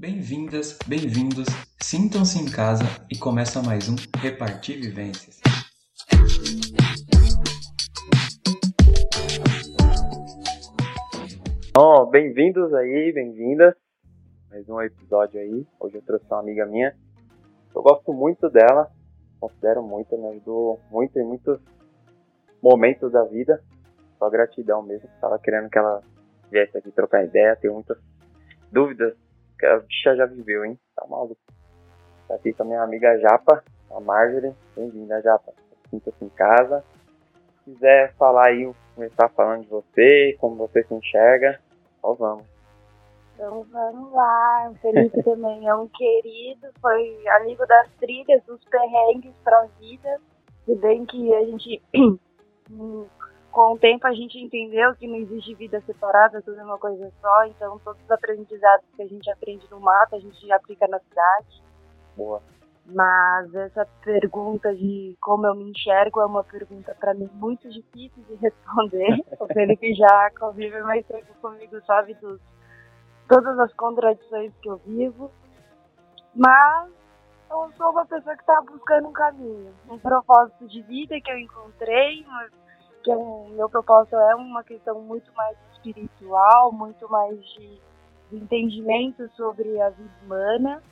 Bem-vindas, bem-vindos, sintam-se em casa e começa mais um Repartir Vivências. Ó, bem-vindos aí, bem-vindas. Mais um episódio aí. Hoje eu trouxe uma amiga minha. Eu gosto muito dela, considero muito, me ajudou muito em muitos momentos da vida. Só gratidão mesmo. Tava querendo que ela viesse aqui trocar ideia. Tenho muitas dúvidas que a bicha já viveu, hein? Tá maluco. Tá aqui com a minha amiga Japa, a Marjorie. Bem-vinda, Japa. Sinta-se em casa. Se quiser falar aí, começar falando de você, como você se enxerga, só vamos. Então vamos lá. O Felipe também é um querido, foi amigo das trilhas, dos perrengues pra vida. Se bem que a gente, com o tempo, a gente entendeu que não existe vida separada, tudo é uma coisa só. Então todos os aprendizados que a gente aprende no mato, a gente aplica na cidade. Boa. Mas essa pergunta de como eu me enxergo é uma pergunta para mim muito difícil de responder. o Felipe já convive mais tempo comigo, sabe dos, todas as contradições que eu vivo. Mas eu sou uma pessoa que está buscando um caminho, um propósito de vida que eu encontrei, que é um, meu propósito é uma questão muito mais espiritual, muito mais de, de entendimento sobre a vida humana.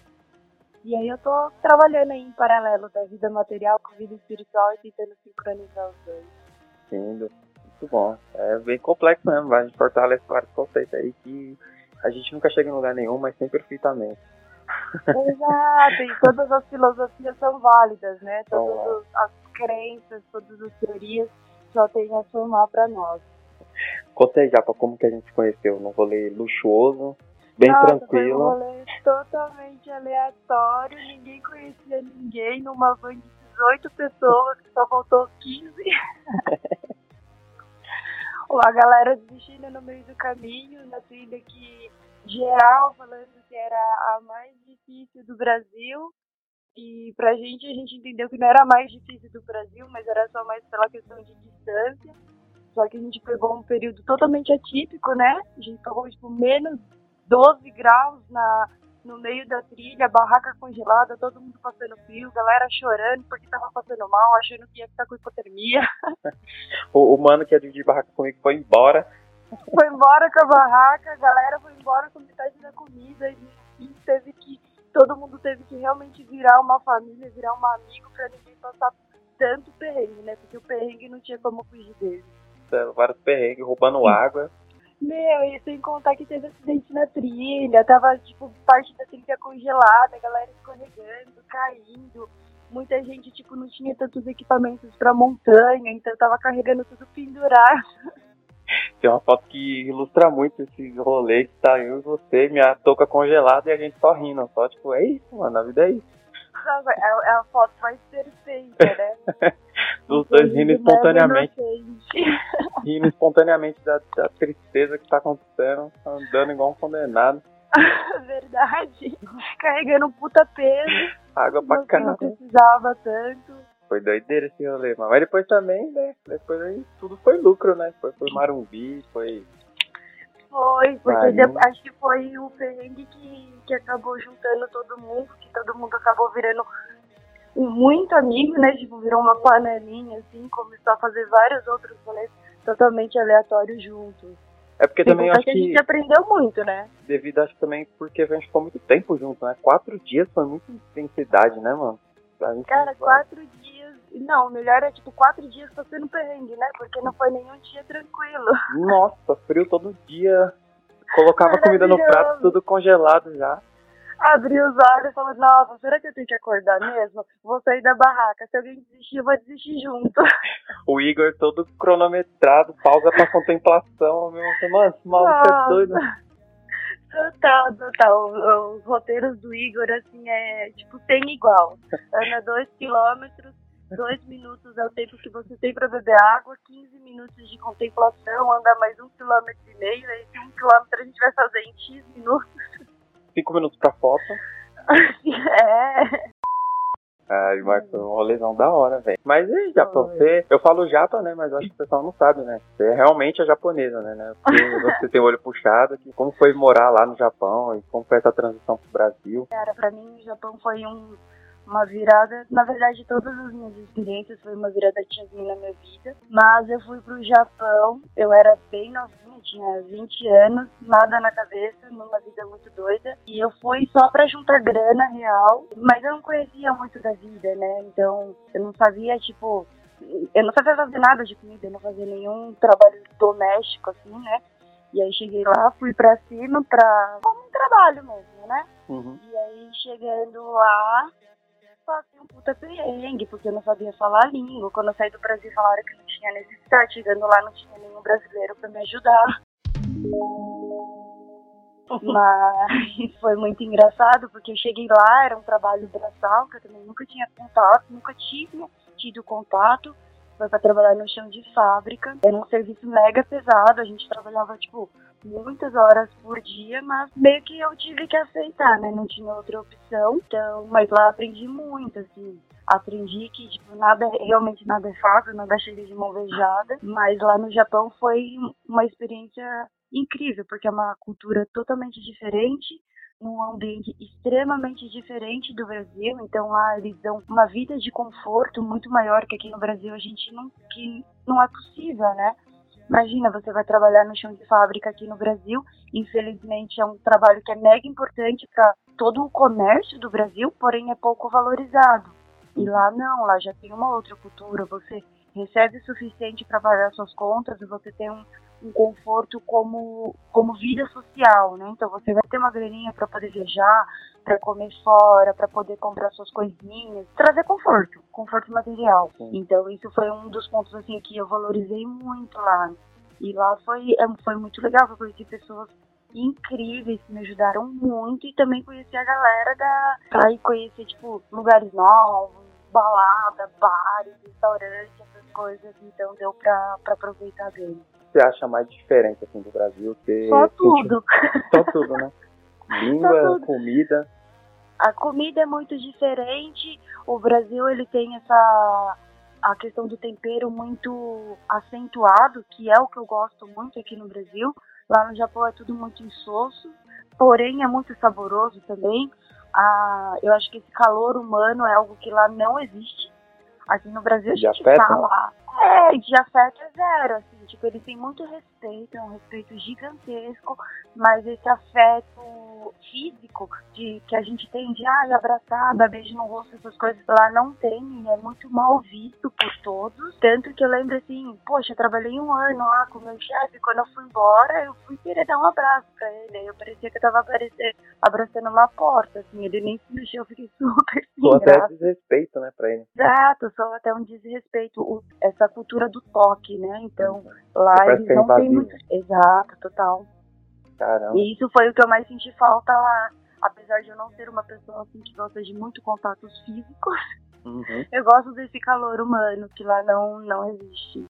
E aí eu tô trabalhando aí em paralelo da vida material com a vida espiritual e tentando sincronizar os dois. Lindo. Muito bom. É bem complexo mesmo, a gente fortalece vários conceitos aí que a gente nunca chega em lugar nenhum, mas sempre perfeitamente. Exato, e todas as filosofias são válidas, né? Todas as crenças, todas as teorias só tem a somar para nós. Conta aí, Japa, como que a gente se conheceu? Num rolê luxuoso, bem Nossa, tranquilo. Foi um rolê totalmente aleatório, ninguém conhecia ninguém, numa van de 18 pessoas, que só faltou 15. a galera desistindo no meio do caminho, na trilha que geral falando que era a mais difícil do Brasil. E pra gente, a gente entendeu que não era mais difícil do Brasil, mas era só mais pela questão de distância. Só que a gente pegou um período totalmente atípico, né? A gente pegou, tipo, menos 12 graus na, no meio da trilha, barraca congelada, todo mundo passando frio, galera chorando porque tava passando mal, achando que ia ficar com hipotermia. O, o mano que ia dividir barraca comigo foi embora. Foi embora com a barraca, a galera foi embora com metade da comida e, e teve que. Todo mundo teve que realmente virar uma família, virar um amigo pra ninguém passar tanto perrengue, né? Porque o perrengue não tinha como fugir dele. Vários perrengues, roubando água. Meu, e sem contar que teve acidente na trilha, tava, tipo, parte da trilha congelada, a galera escorregando, caindo. Muita gente, tipo, não tinha tantos equipamentos pra montanha, então tava carregando tudo pendurado. Tem uma foto que ilustra muito esse rolê que tá eu e você, minha touca congelada e a gente só rindo. Só, tipo, é isso, mano, a vida é isso. É, é a foto mais perfeita, né? Dos dois rindo espontaneamente, rindo espontaneamente da, da tristeza que tá acontecendo, andando igual um condenado. Verdade. Carregando um puta peso. Água pra não, não caramba. precisava tanto. Foi doideira esse rolê, mano. Mas depois também, né? Depois aí tudo foi lucro, né? Foi, foi Marumbi, foi. Foi, porque Marinho. de- acho que foi o perrengue que, que acabou juntando todo mundo, que todo mundo acabou virando muito amigo, né? Tipo, virou uma panelinha, assim, começou a fazer vários outros rolês totalmente aleatórios juntos. É porque também acho que a gente aprendeu muito, né? devido, acho que também porque a gente ficou muito tempo junto, né? Quatro dias foi muita intensidade, né, mano? Cara, quatro dias. Não, o melhor é tipo quatro dias passando perrengue, né? Porque não foi nenhum dia tranquilo. Nossa, frio todo dia. Colocava comida no prato, tudo congelado já. Abri os olhos e falei, nossa, será que eu tenho que acordar mesmo? Vou sair da barraca. Se alguém desistir, eu vou desistir junto. O Igor todo cronometrado, pausa pra contemplação. Meu, mano, esse maluco é doido. Total, total. Os roteiros do Igor, assim, é tipo, tem igual. Anda dois quilômetros, dois minutos é o tempo que você tem pra beber água, 15 minutos de contemplação, anda mais um quilômetro e meio, aí um quilômetro a gente vai fazer em X minutos. Cinco minutos pra foto. é. Ai, mas foi uma lesão da hora, velho. Mas e Japão? Você, eu falo japa, né? Mas acho que o pessoal não sabe, né? Você é realmente a japonesa, né? né? Porque você tem o olho puxado. Que, como foi morar lá no Japão e como foi essa transição pro Brasil? Cara, pra mim o Japão foi um uma virada, na verdade todas as minhas experiências foi uma virada tiazinha na minha vida, mas eu fui pro Japão, eu era bem novinha, tinha 20 anos, nada na cabeça, numa vida muito doida, e eu fui só pra juntar grana real, mas eu não conhecia muito da vida, né, então eu não sabia, tipo, eu não sabia fazer nada de comida, eu não fazia nenhum trabalho doméstico, assim, né, e aí cheguei lá, fui pra cima pra. como um trabalho mesmo, né? Uhum. E aí chegando lá, passei um puta perrengue, porque eu não sabia falar língua. Quando eu saí do Brasil falaram que não tinha necessidade. Chegando lá não tinha nenhum brasileiro pra me ajudar. Mas foi muito engraçado, porque eu cheguei lá, era um trabalho braçal, que eu também nunca tinha contato, nunca tive tido contato. Foi pra trabalhar no chão de fábrica. Era um serviço mega pesado, a gente trabalhava, tipo, muitas horas por dia, mas meio que eu tive que aceitar, né? Não tinha outra opção. Então, mas lá aprendi muito, assim. Aprendi que, tipo, nada, realmente nada é fácil, nada chega de mão beijada. Mas lá no Japão foi uma experiência incrível, porque é uma cultura totalmente diferente num ambiente extremamente diferente do Brasil, então lá eles dão uma vida de conforto muito maior que aqui no Brasil a gente não que não é possível, né? Imagina, você vai trabalhar no chão de fábrica aqui no Brasil. Infelizmente, é um trabalho que é mega importante para todo o comércio do Brasil, porém é pouco valorizado. E lá não, lá já tem uma outra cultura. Você recebe o suficiente para pagar suas contas você tem um, um conforto como, como vida social, né? Então você vai ter uma graninha para poder viajar, para comer fora, para poder comprar suas coisinhas, trazer conforto, conforto material. Sim. Então isso foi um dos pontos assim que eu valorizei muito lá. E lá foi é, foi muito legal, eu conheci pessoas incríveis que me ajudaram muito e também conheci a galera da aí conhecer tipo lugares novos, balada, bares, restaurantes, essas coisas, então deu pra, pra aproveitar bem você acha mais diferente assim do Brasil? Você Só tudo. Só tudo, né? Língua, comida. A comida é muito diferente. O Brasil ele tem essa a questão do tempero muito acentuado, que é o que eu gosto muito aqui no Brasil. Lá no Japão é tudo muito insosso, porém é muito saboroso também. Ah, eu acho que esse calor humano é algo que lá não existe. Aqui no Brasil a gente fala. É, de afeto é zero, assim Tipo, eles têm muito respeito, é um respeito gigantesco, mas esse afeto físico de que a gente tem de ai, abraçar, dar beijo no rosto, essas coisas lá não tem, e é muito mal visto por todos. Tanto que eu lembro assim, poxa, eu trabalhei um ano lá com meu chefe, quando eu fui embora, eu fui querer dar um abraço pra ele. Aí eu parecia que eu tava abraçando uma porta, assim, ele nem se mexeu, eu fiquei super Só até desrespeito, né, pra ele. Exato, só até um desrespeito, o, essa cultura do toque, né? Então, Lá eles não têm muito. Exato, total. Caramba. E isso foi o que eu mais senti falta lá. Apesar de eu não ser uma pessoa assim que gosta de muito contatos físicos, uhum. eu gosto desse calor humano que lá não, não existe.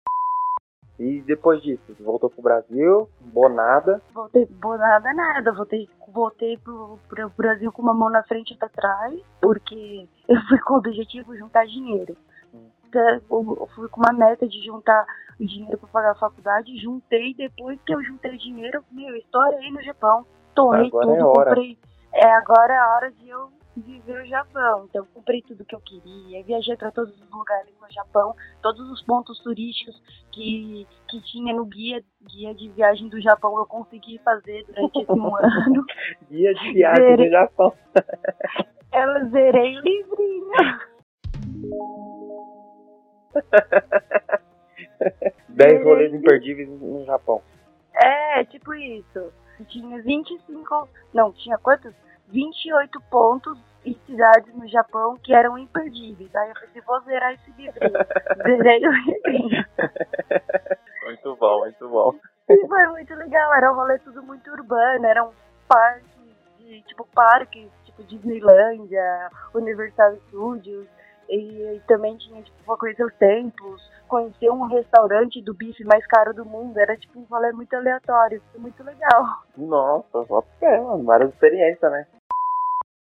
E depois disso, você voltou pro Brasil, bonada? Voltei bonada nada, voltei, voltei pro, pro Brasil com uma mão na frente e pra trás, porque eu fui com o objetivo de juntar dinheiro. Então, eu fui com uma meta de juntar dinheiro para pagar a faculdade, juntei, depois que eu juntei dinheiro, meu, estourei no Japão, torrei agora tudo, é comprei. É, agora é a hora de eu viver o Japão. Então, comprei tudo que eu queria, viajei para todos os lugares no Japão, todos os pontos turísticos que, que tinha no guia, guia de viagem do Japão, eu consegui fazer durante esse um ano. Guia de viagem zerei. do Japão. eu zerei o livrinho. 10 rolês imperdíveis no Japão. É, tipo isso. Tinha 25. Não, tinha quantos? 28 pontos e cidades no Japão que eram imperdíveis. Aí eu pensei, vou zerar esse livrinho. Zerei o livrinho. Muito bom, muito bom. E foi muito legal, era um rolê tudo muito urbano, era um parque de, tipo, parque, tipo Disneylândia, Universal Studios, e, e também tinha, tipo, conhecer os templos, conhecer um restaurante do bife mais caro do mundo. Era, tipo, um rolê muito aleatório. Foi muito legal. Nossa, só é, mano. Várias experiências, né?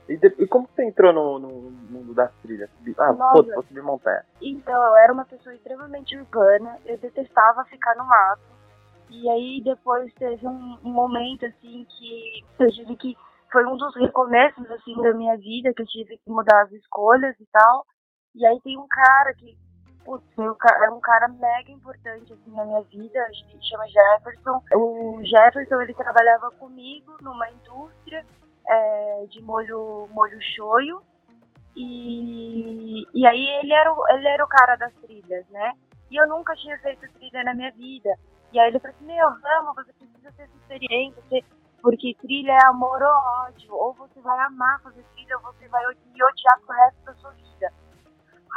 E, de, e como você entrou no, no mundo das trilhas? Ah, pô, vou subir montanha. Então, eu era uma pessoa extremamente urbana, eu detestava ficar no mato. E aí depois teve um, um momento assim que eu tive que foi um dos recomeços assim da minha vida que eu tive que mudar as escolhas e tal. E aí tem um cara que putz, é um cara mega importante assim na minha vida, a gente chama Jefferson. O Jefferson ele trabalhava comigo numa indústria é, de molho molho shoyu e, e aí ele era, o, ele era o cara das trilhas, né? E eu nunca tinha feito trilha na minha vida. E aí ele falou assim, meu, vamos, você precisa ter essa experiência, porque trilha é amor ou ódio. Ou você vai amar fazer trilha, ou você vai odiar pro resto da sua vida.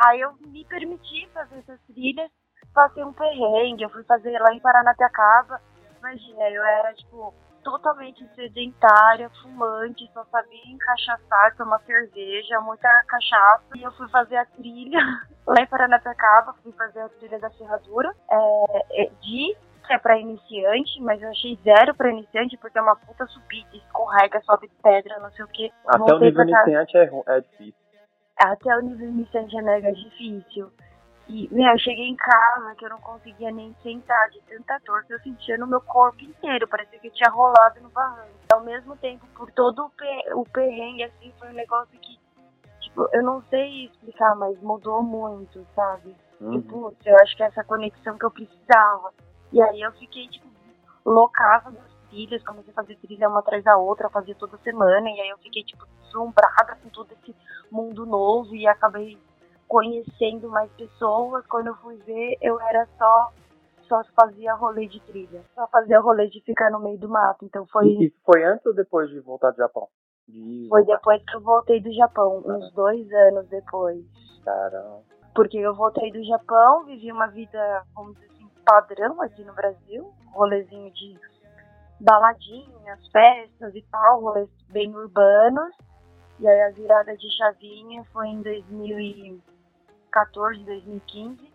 Aí eu me permiti fazer essas trilhas, passei um perrengue, eu fui fazer lá em Paranapiacaba. Imagina, eu era, tipo, totalmente sedentária, fumante, só sabia encaixaçar, tomar cerveja, muita cachaça. E eu fui fazer a trilha lá em Paranapiacaba, fui fazer a trilha da Ferradura, é, de é para iniciante, mas eu achei zero para iniciante porque é uma puta subida, escorrega, sobe pedra, não sei o que. Até o nível iniciante é, é difícil. Até o nível iniciante é mega difícil. E, meu, eu cheguei em casa que eu não conseguia nem sentar de tanta dor que eu sentia no meu corpo inteiro. Parecia que eu tinha rolado no barranco. Ao mesmo tempo, por todo o, per o perrengue, assim, foi um negócio que, tipo, eu não sei explicar, mas mudou muito, sabe? Uhum. E, putz, eu acho que é essa conexão que eu precisava. E aí eu fiquei, tipo, loucava das trilhas, comecei a fazer trilha uma atrás da outra, fazia toda semana, e aí eu fiquei, tipo, deslumbrada com todo esse mundo novo e acabei conhecendo mais pessoas. Quando eu fui ver, eu era só só fazia rolê de trilha, só fazia rolê de ficar no meio do mato. Então foi. E foi antes ou depois de voltar do Japão? De foi depois que eu voltei do Japão, ah. uns dois anos depois. Caramba. Porque eu voltei do Japão, vivi uma vida, vamos dizer padrão aqui no Brasil, rolezinho de baladinhas, festas e tal, rolês bem urbanos. E aí a virada de chavinha foi em 2014, 2015,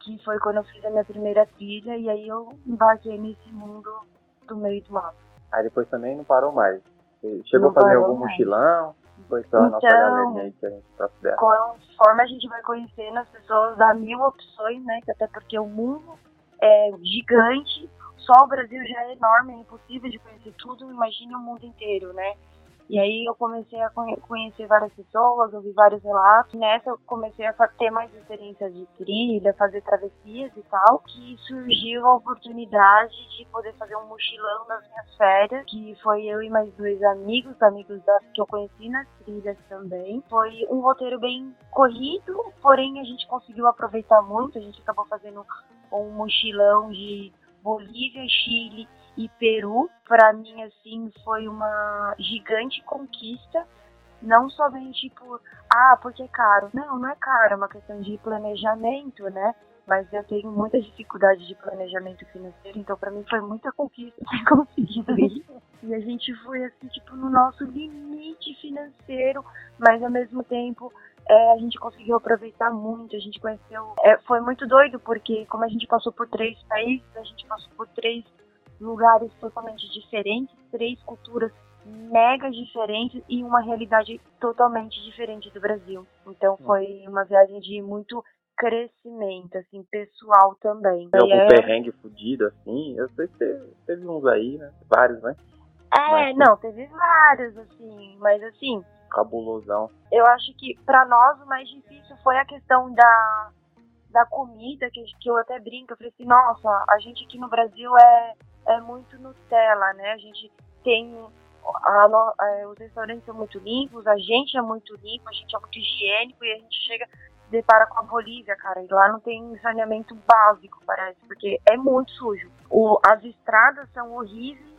que foi quando eu fiz a minha primeira trilha e aí eu embarquei nesse mundo do meio do mato. Aí depois também não parou mais. Chegou não a fazer algum mais. mochilão? Foi só a então, nossa galerinha aí que a gente tá Conforme a gente vai conhecendo as pessoas, dá mil opções, né? Até porque o mundo é gigante. Só o Brasil já é enorme, é impossível de conhecer tudo, imagine o mundo inteiro, né? E aí eu comecei a conhecer várias pessoas, ouvir vários relatos. Nessa eu comecei a ter mais experiências de trilha, fazer travessias e tal, que surgiu a oportunidade de poder fazer um mochilão nas minhas férias, que foi eu e mais dois amigos, amigos da, que eu conheci nas trilhas também. Foi um roteiro bem corrido, porém a gente conseguiu aproveitar muito, a gente acabou fazendo um mochilão de Bolívia, Chile e Peru, para mim, assim, foi uma gigante conquista. Não somente por, ah, porque é caro. Não, não é caro, é uma questão de planejamento, né? Mas eu tenho muita dificuldade de planejamento financeiro, então para mim foi muita conquista ter conseguido isso. E a gente foi, assim, tipo, no nosso limite financeiro, mas ao mesmo tempo é, a gente conseguiu aproveitar muito, a gente conheceu. É, foi muito doido, porque como a gente passou por três países, a gente passou por três lugares totalmente diferentes, três culturas mega diferentes e uma realidade totalmente diferente do Brasil. Então hum. foi uma viagem de muito crescimento, assim, pessoal também. Tem algum é... perrengue fudido, assim? Eu sei que teve, teve uns aí, né? Vários, né? É, mas, não, teve vários, assim, mas assim. Cabulosão. Eu acho que para nós o mais difícil foi a questão da, da comida, que, que eu até brinco, eu falei assim, nossa, a gente aqui no Brasil é é muito Nutella, né? A gente tem a, a, os restaurantes são muito limpos, a gente é muito limpo, a gente é muito higiênico e a gente chega se depara com a Bolívia, cara, e lá não tem saneamento básico, parece, porque é muito sujo. O, as estradas são horríveis,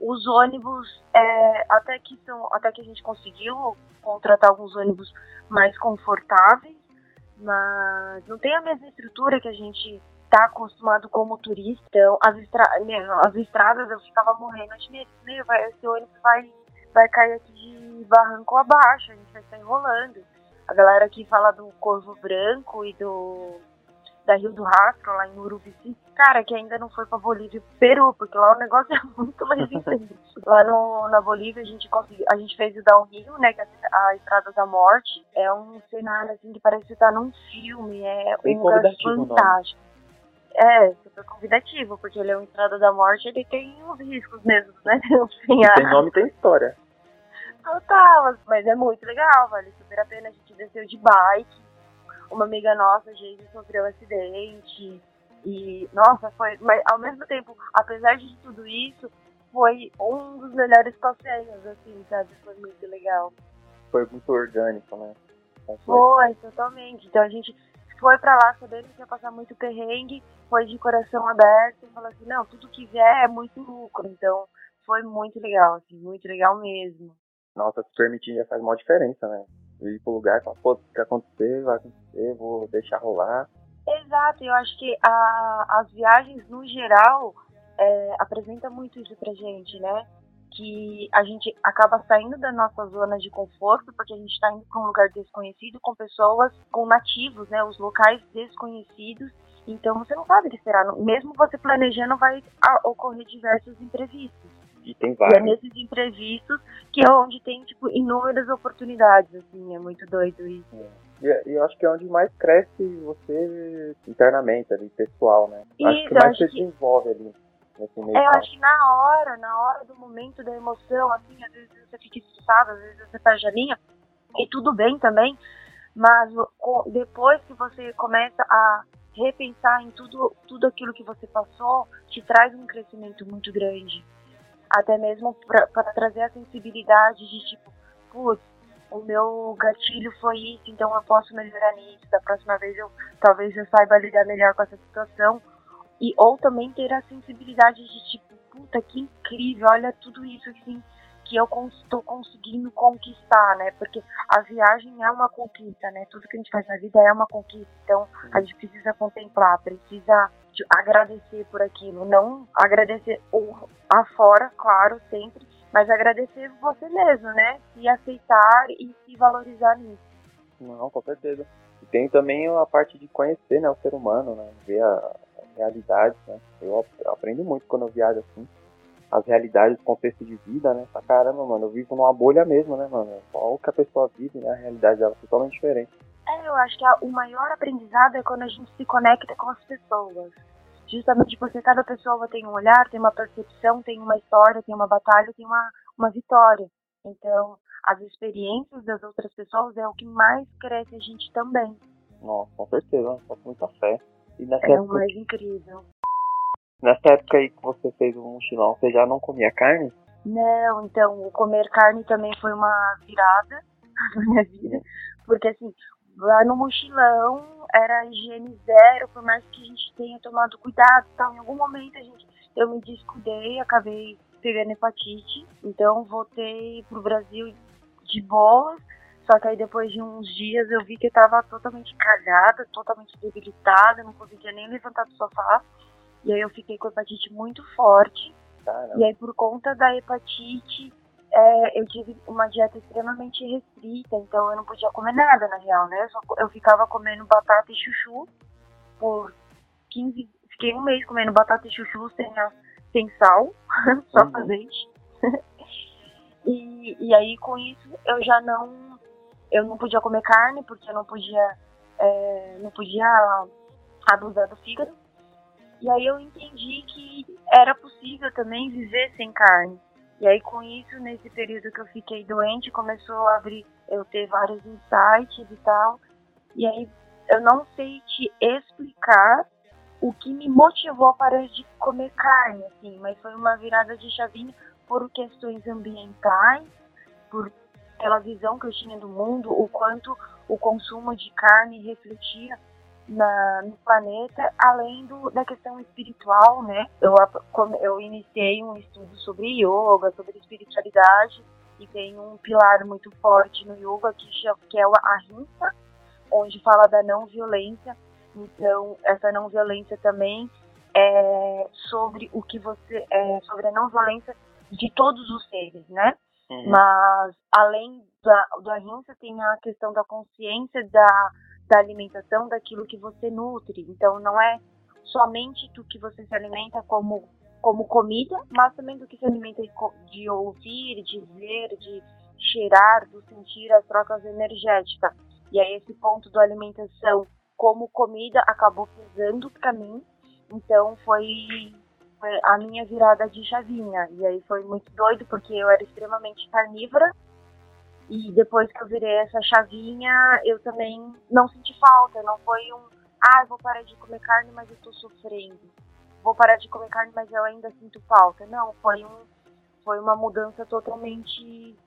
os ônibus é, até que são, até que a gente conseguiu contratar alguns ônibus mais confortáveis, mas não tem a mesma estrutura que a gente tá acostumado como turista. Então, as, estra as estradas eu ficava morrendo de medo. Meu, vai, esse ônibus vai, vai cair aqui de barranco abaixo, a gente vai estar enrolando. A galera aqui fala do Corvo Branco e do da Rio do Rastro, lá em Urubici. Cara, que ainda não foi pra Bolívia e Peru, porque lá o negócio é muito mais diferente. lá no, na Bolívia a gente conseguiu, a gente fez o downhill, né, que é a Estrada da Morte. É um cenário assim que parece estar num filme, é Bem um lugar fantástico. É, super convidativo, porque ele é uma Estrada da Morte, ele tem uns riscos mesmo, né? Assim, a- Tem nome tem história. Total, mas é muito legal, vale super a pena. A gente desceu de bike. Uma amiga nossa, a gente sofreu um acidente. E, nossa, foi. Mas ao mesmo tempo, apesar de tudo isso, foi um dos melhores passeios, assim, sabe? Foi muito legal. Foi muito orgânico, né? Então, foi. Foi, totalmente. Então a gente foi pra lá sabendo que ia passar muito perrengue, foi de coração aberto e falou assim, não, tudo que vier é muito lucro. Então foi muito legal, assim, muito legal mesmo. Nossa, se permitir já faz uma diferença, né? Ir pro lugar e falar, pô, o que acontecer, vai acontecer, vou deixar rolar. Exato, eu acho que a, as viagens, no geral, é, apresenta muito isso pra gente, né? Que a gente acaba saindo da nossa zona de conforto, porque a gente está indo para um lugar desconhecido com pessoas, com nativos, né? Os locais desconhecidos. Então você não sabe o que esperar. Mesmo você planejando, vai a- ocorrer diversos imprevistos. E tem E é vários. nesses imprevistos que é onde tem, tipo, inúmeras oportunidades, assim. É muito doido isso. E, e eu acho que é onde mais cresce você internamente, ali, pessoal, né? acho que Isso, mais acho você que- desenvolve ali nesse meio. É, eu acho que na hora, na hora do momento da emoção, assim, às vezes você fica estressado, às vezes você perde a linha, e tudo bem também, mas depois que você começa a repensar em tudo, tudo aquilo que você passou, te traz um crescimento muito grande. Até mesmo para trazer a sensibilidade de tipo, putz, o meu gatilho foi isso, então eu posso melhorar nisso. Da próxima vez eu talvez eu saiba lidar melhor com essa situação. E ou também ter a sensibilidade de tipo, puta, que incrível, olha tudo isso assim que eu estou conseguindo conquistar, né? Porque a viagem é uma conquista, né? Tudo que a gente faz na vida é uma conquista. Então a gente precisa contemplar, precisa tipo, agradecer por aquilo, não agradecer o afora, claro, sempre, mas agradecer você mesmo, né? Se aceitar e se valorizar nisso. Não, com certeza. E tem também a parte de conhecer né, o ser humano, né? Ver a, a realidade, né? Eu ap- eu aprendo muito quando eu viajo assim. As realidades, o contexto de vida, né? Pra caramba, mano. Eu vivo numa bolha mesmo, né, mano? O que a pessoa vive, né? A realidade dela é totalmente diferente. É, eu acho que a- o maior aprendizado é quando a gente se conecta com as pessoas. Justamente porque cada pessoa tem um olhar, tem uma percepção, tem uma história, tem uma batalha, tem uma, uma vitória. Então, as experiências das outras pessoas é o que mais cresce a gente também. Nossa, com certeza, eu faço muita fé. E nessa, É o época, mais incrível. nessa época aí que você fez o mochilão, você já não comia carne? Não, então, o comer carne também foi uma virada na minha vida. Porque, assim, lá no mochilão era higiene zero, por mais que a gente tenha tomado cuidado tal. Em algum momento a gente, eu me descuidei, acabei pegando hepatite. Então, voltei pro Brasil de boas. Só que aí depois de uns dias eu vi que eu tava totalmente cagada, totalmente debilitada, não conseguia nem levantar do sofá. E aí eu fiquei com hepatite muito forte. Caramba. E aí, por conta da hepatite, é, eu tive uma dieta extremamente restrita, então eu não podia comer nada, na real, né? Eu, só- eu ficava comendo batata e chuchu por 15... Fiquei um mês comendo batata e chuchu sem, a- sem sal, só Uhum. azeite. e, e aí, com isso, eu já não... Eu não podia comer carne, porque eu não podia... é, não podia abusar do fígado. E aí eu entendi que era possível também viver sem carne. E aí com isso, nesse período que eu fiquei doente, começou a abrir, eu ter vários insights e tal. E aí eu não sei te explicar o que me motivou a parar de comer carne, assim, mas foi uma virada de chavinha por questões ambientais, por pela visão que eu tinha do mundo, o quanto o consumo de carne refletia na, no planeta, além do, da questão espiritual, né? Eu, eu iniciei um estudo sobre yoga, sobre espiritualidade, e tem um pilar muito forte no yoga que, que é o ahimsa, onde fala da não violência. Então, essa não violência também é sobre o que você. É, sobre a não violência de todos os seres, né? Uhum. Mas além da, do ahimsa tem a questão da consciência da, da alimentação, daquilo que você nutre. Então não é somente do que você se alimenta como, como comida, mas também do que se alimenta de ouvir, de ver, de, cheirar, do sentir as trocas energéticas. E aí esse ponto da alimentação como comida acabou pesando para mim. Então foi a minha virada de chavinha. E aí foi muito doido porque eu era extremamente carnívora. E depois que eu virei essa chavinha, eu também não senti falta. Não foi um, ah, vou parar de comer carne, mas eu tô sofrendo. Vou parar de comer carne, mas eu ainda sinto falta. Não, foi um, foi uma mudança totalmente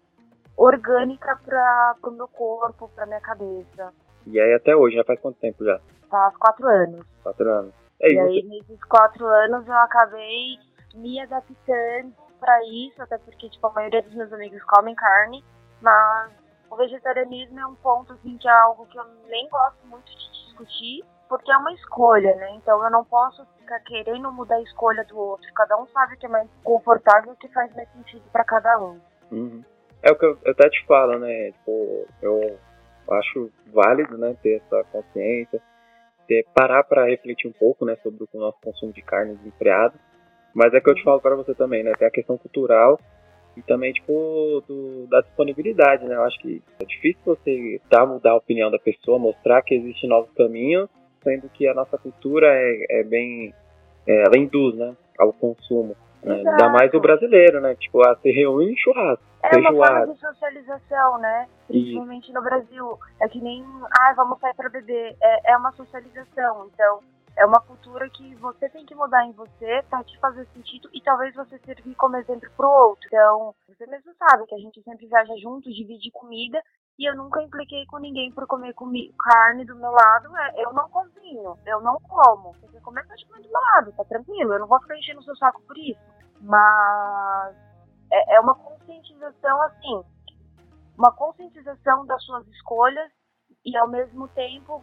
orgânica para o meu corpo, para minha cabeça. E aí até hoje, já faz quanto tempo já? Faz quatro anos. Quatro anos. É, e, e aí nesses quatro anos eu acabei me adaptando para isso, até porque tipo, a maioria dos meus amigos comem carne, mas o vegetarianismo é um ponto assim, que é algo que eu nem gosto muito de discutir, porque é uma escolha, né? Então eu não posso ficar querendo mudar a escolha do outro. Cada um sabe o que é mais confortável e o que faz mais sentido para cada um. Uhum. É o que eu, até te falo, né? Tipo, eu acho válido, né, ter essa consciência, ter, parar para refletir um pouco, né, sobre o nosso consumo de carne desenfreada. Mas é que eu te falo para você também, né, tem a questão cultural e também, tipo, do, da disponibilidade, né? Eu acho que é difícil você dar, mudar a opinião da pessoa, mostrar que existe novos caminhos, sendo que a nossa cultura é, é bem. É, ela induz, né? Ao consumo. Né? Ainda mais o brasileiro, né? Tipo, a se reúne em churrasco. É feijoada. uma forma de socialização, né? Principalmente e... no Brasil. É que nem, ah, vamos sair para beber. É, é uma socialização. Então, é uma cultura que você tem que mudar em você para te fazer sentido e talvez você servir como exemplo pro outro. Então, você mesmo sabe que a gente sempre viaja junto, divide comida e eu nunca impliquei com ninguém por comer carne do meu lado. É, eu não cozinho, eu não como. Você comer, pode comer do meu lado, tá tranquilo. Eu não vou ficar enchendo o seu saco por isso. Mas é, é uma conscientização assim, uma conscientização das suas escolhas e ao mesmo tempo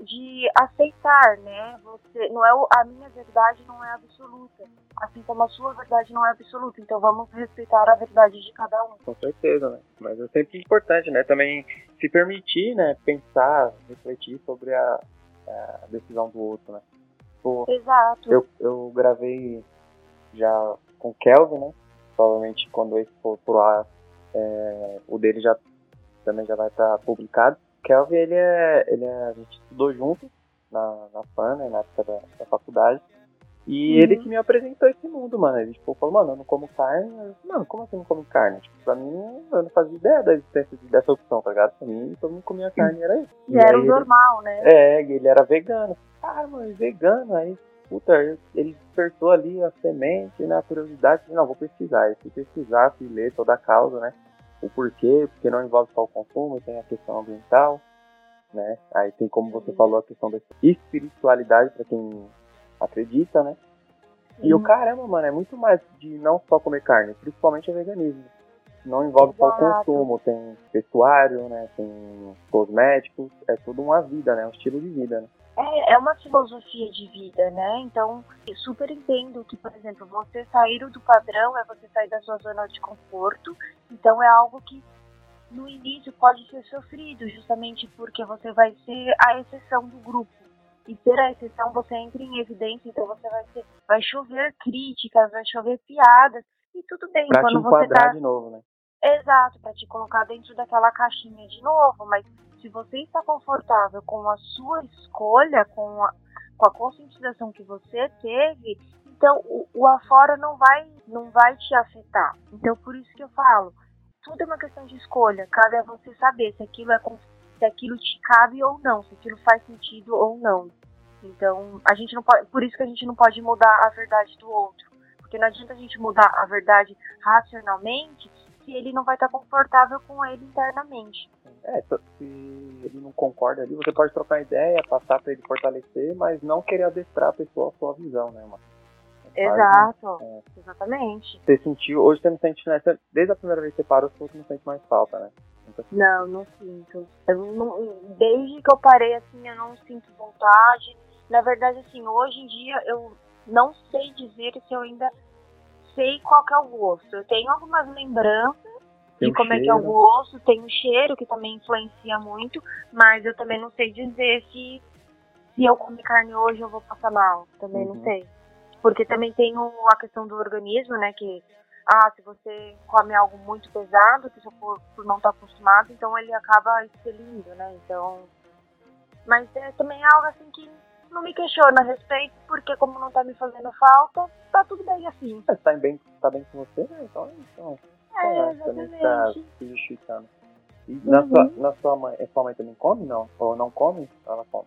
de aceitar, né? Você não é a minha verdade não é absoluta, assim como a sua verdade não é absoluta. Então vamos respeitar a verdade de cada um. Com certeza, né? Mas é sempre importante, né? Também se permitir, né? Pensar, refletir sobre a, a decisão do outro, né? Tipo, Exato. Eu, eu gravei já com o Kelvin, né? Provavelmente quando esse for pro ar, é, o dele já também já vai estar publicado. Kelvin, ele é, ele é, a gente estudou junto na, na FAN, né, na época da, da faculdade. E uhum. ele que me apresentou esse mundo, mano. Ele tipo, falou, mano, eu não como carne. Eu, mano, como assim não como carne? Tipo, pra mim, eu não fazia ideia da existência dessa opção, tá ligado? Pra mim, todo mundo comia carne, era isso. E, e era o normal, né? É, ele era vegano. Ah, mano, vegano, aí puta, ele despertou ali a semente, né, a curiosidade, não, vou pesquisar. E fui pesquisar, fui ler toda a causa, né, o porquê, porque não envolve só o consumo, tem a questão ambiental, né, aí tem como você falou a questão da espiritualidade para quem acredita, né, e o caramba, mano, é muito mais de não só comer carne, principalmente o veganismo. Não envolve Exato. só o consumo, tem vestuário, né, tem cosméticos, é tudo uma vida, né, um estilo de vida, né. É, é uma filosofia de vida, né? Então, eu super entendo que, por exemplo, você sair do padrão é você sair da sua zona de conforto. Então, é algo que no início pode ser sofrido, justamente porque você vai ser a exceção do grupo. E ser a exceção, você entra em evidência, então você vai ser, vai chover críticas, vai chover piadas, e tudo bem. Pra quando te você tá... de novo, né? Exato, para te colocar dentro daquela caixinha de novo, mas se você está confortável com a sua escolha, com a, com a conscientização que você teve, então o, o afora não vai, não vai te afetar. Então por isso que eu falo, tudo é uma questão de escolha. Cabe a você saber se aquilo é se aquilo te cabe ou não, se aquilo faz sentido ou não. Então a gente não pode, por isso que a gente não pode mudar a verdade do outro, porque não adianta a gente mudar a verdade racionalmente se ele não vai estar confortável com ele internamente. É, se ele não concorda ali, você pode trocar ideia, passar para ele fortalecer, mas não querer adestrar a pessoa a sua visão, né, mano? Exato, é. exatamente. Você sentiu, hoje você não sente, né? Desde a primeira vez que você parou, você não sente mais falta, né? Não, não sinto. Não, desde que eu parei, assim, eu não sinto vontade. Na verdade, assim, hoje em dia eu não sei dizer se eu ainda sei qual é o gosto. Eu tenho algumas lembranças tem de como cheiro. é que é o gosto, tem o cheiro que também influencia muito, mas eu também não sei dizer se, se eu comer carne hoje eu vou passar mal. Também uhum. não sei. Porque também tem a questão do organismo, né? Que ah, se você come algo muito pesado, que seu corpo não está acostumado, então ele acaba expelindo, né? Então, mas é também é algo assim que não me questiono a respeito, porque como não tá me fazendo falta, tá tudo bem assim. É, tá bem, tá bem com você, né? Então, então é, é exatamente. tá se justificando. E na, Uhum. sua, na sua mãe, a sua mãe também come, não? Ou não come? Ela come.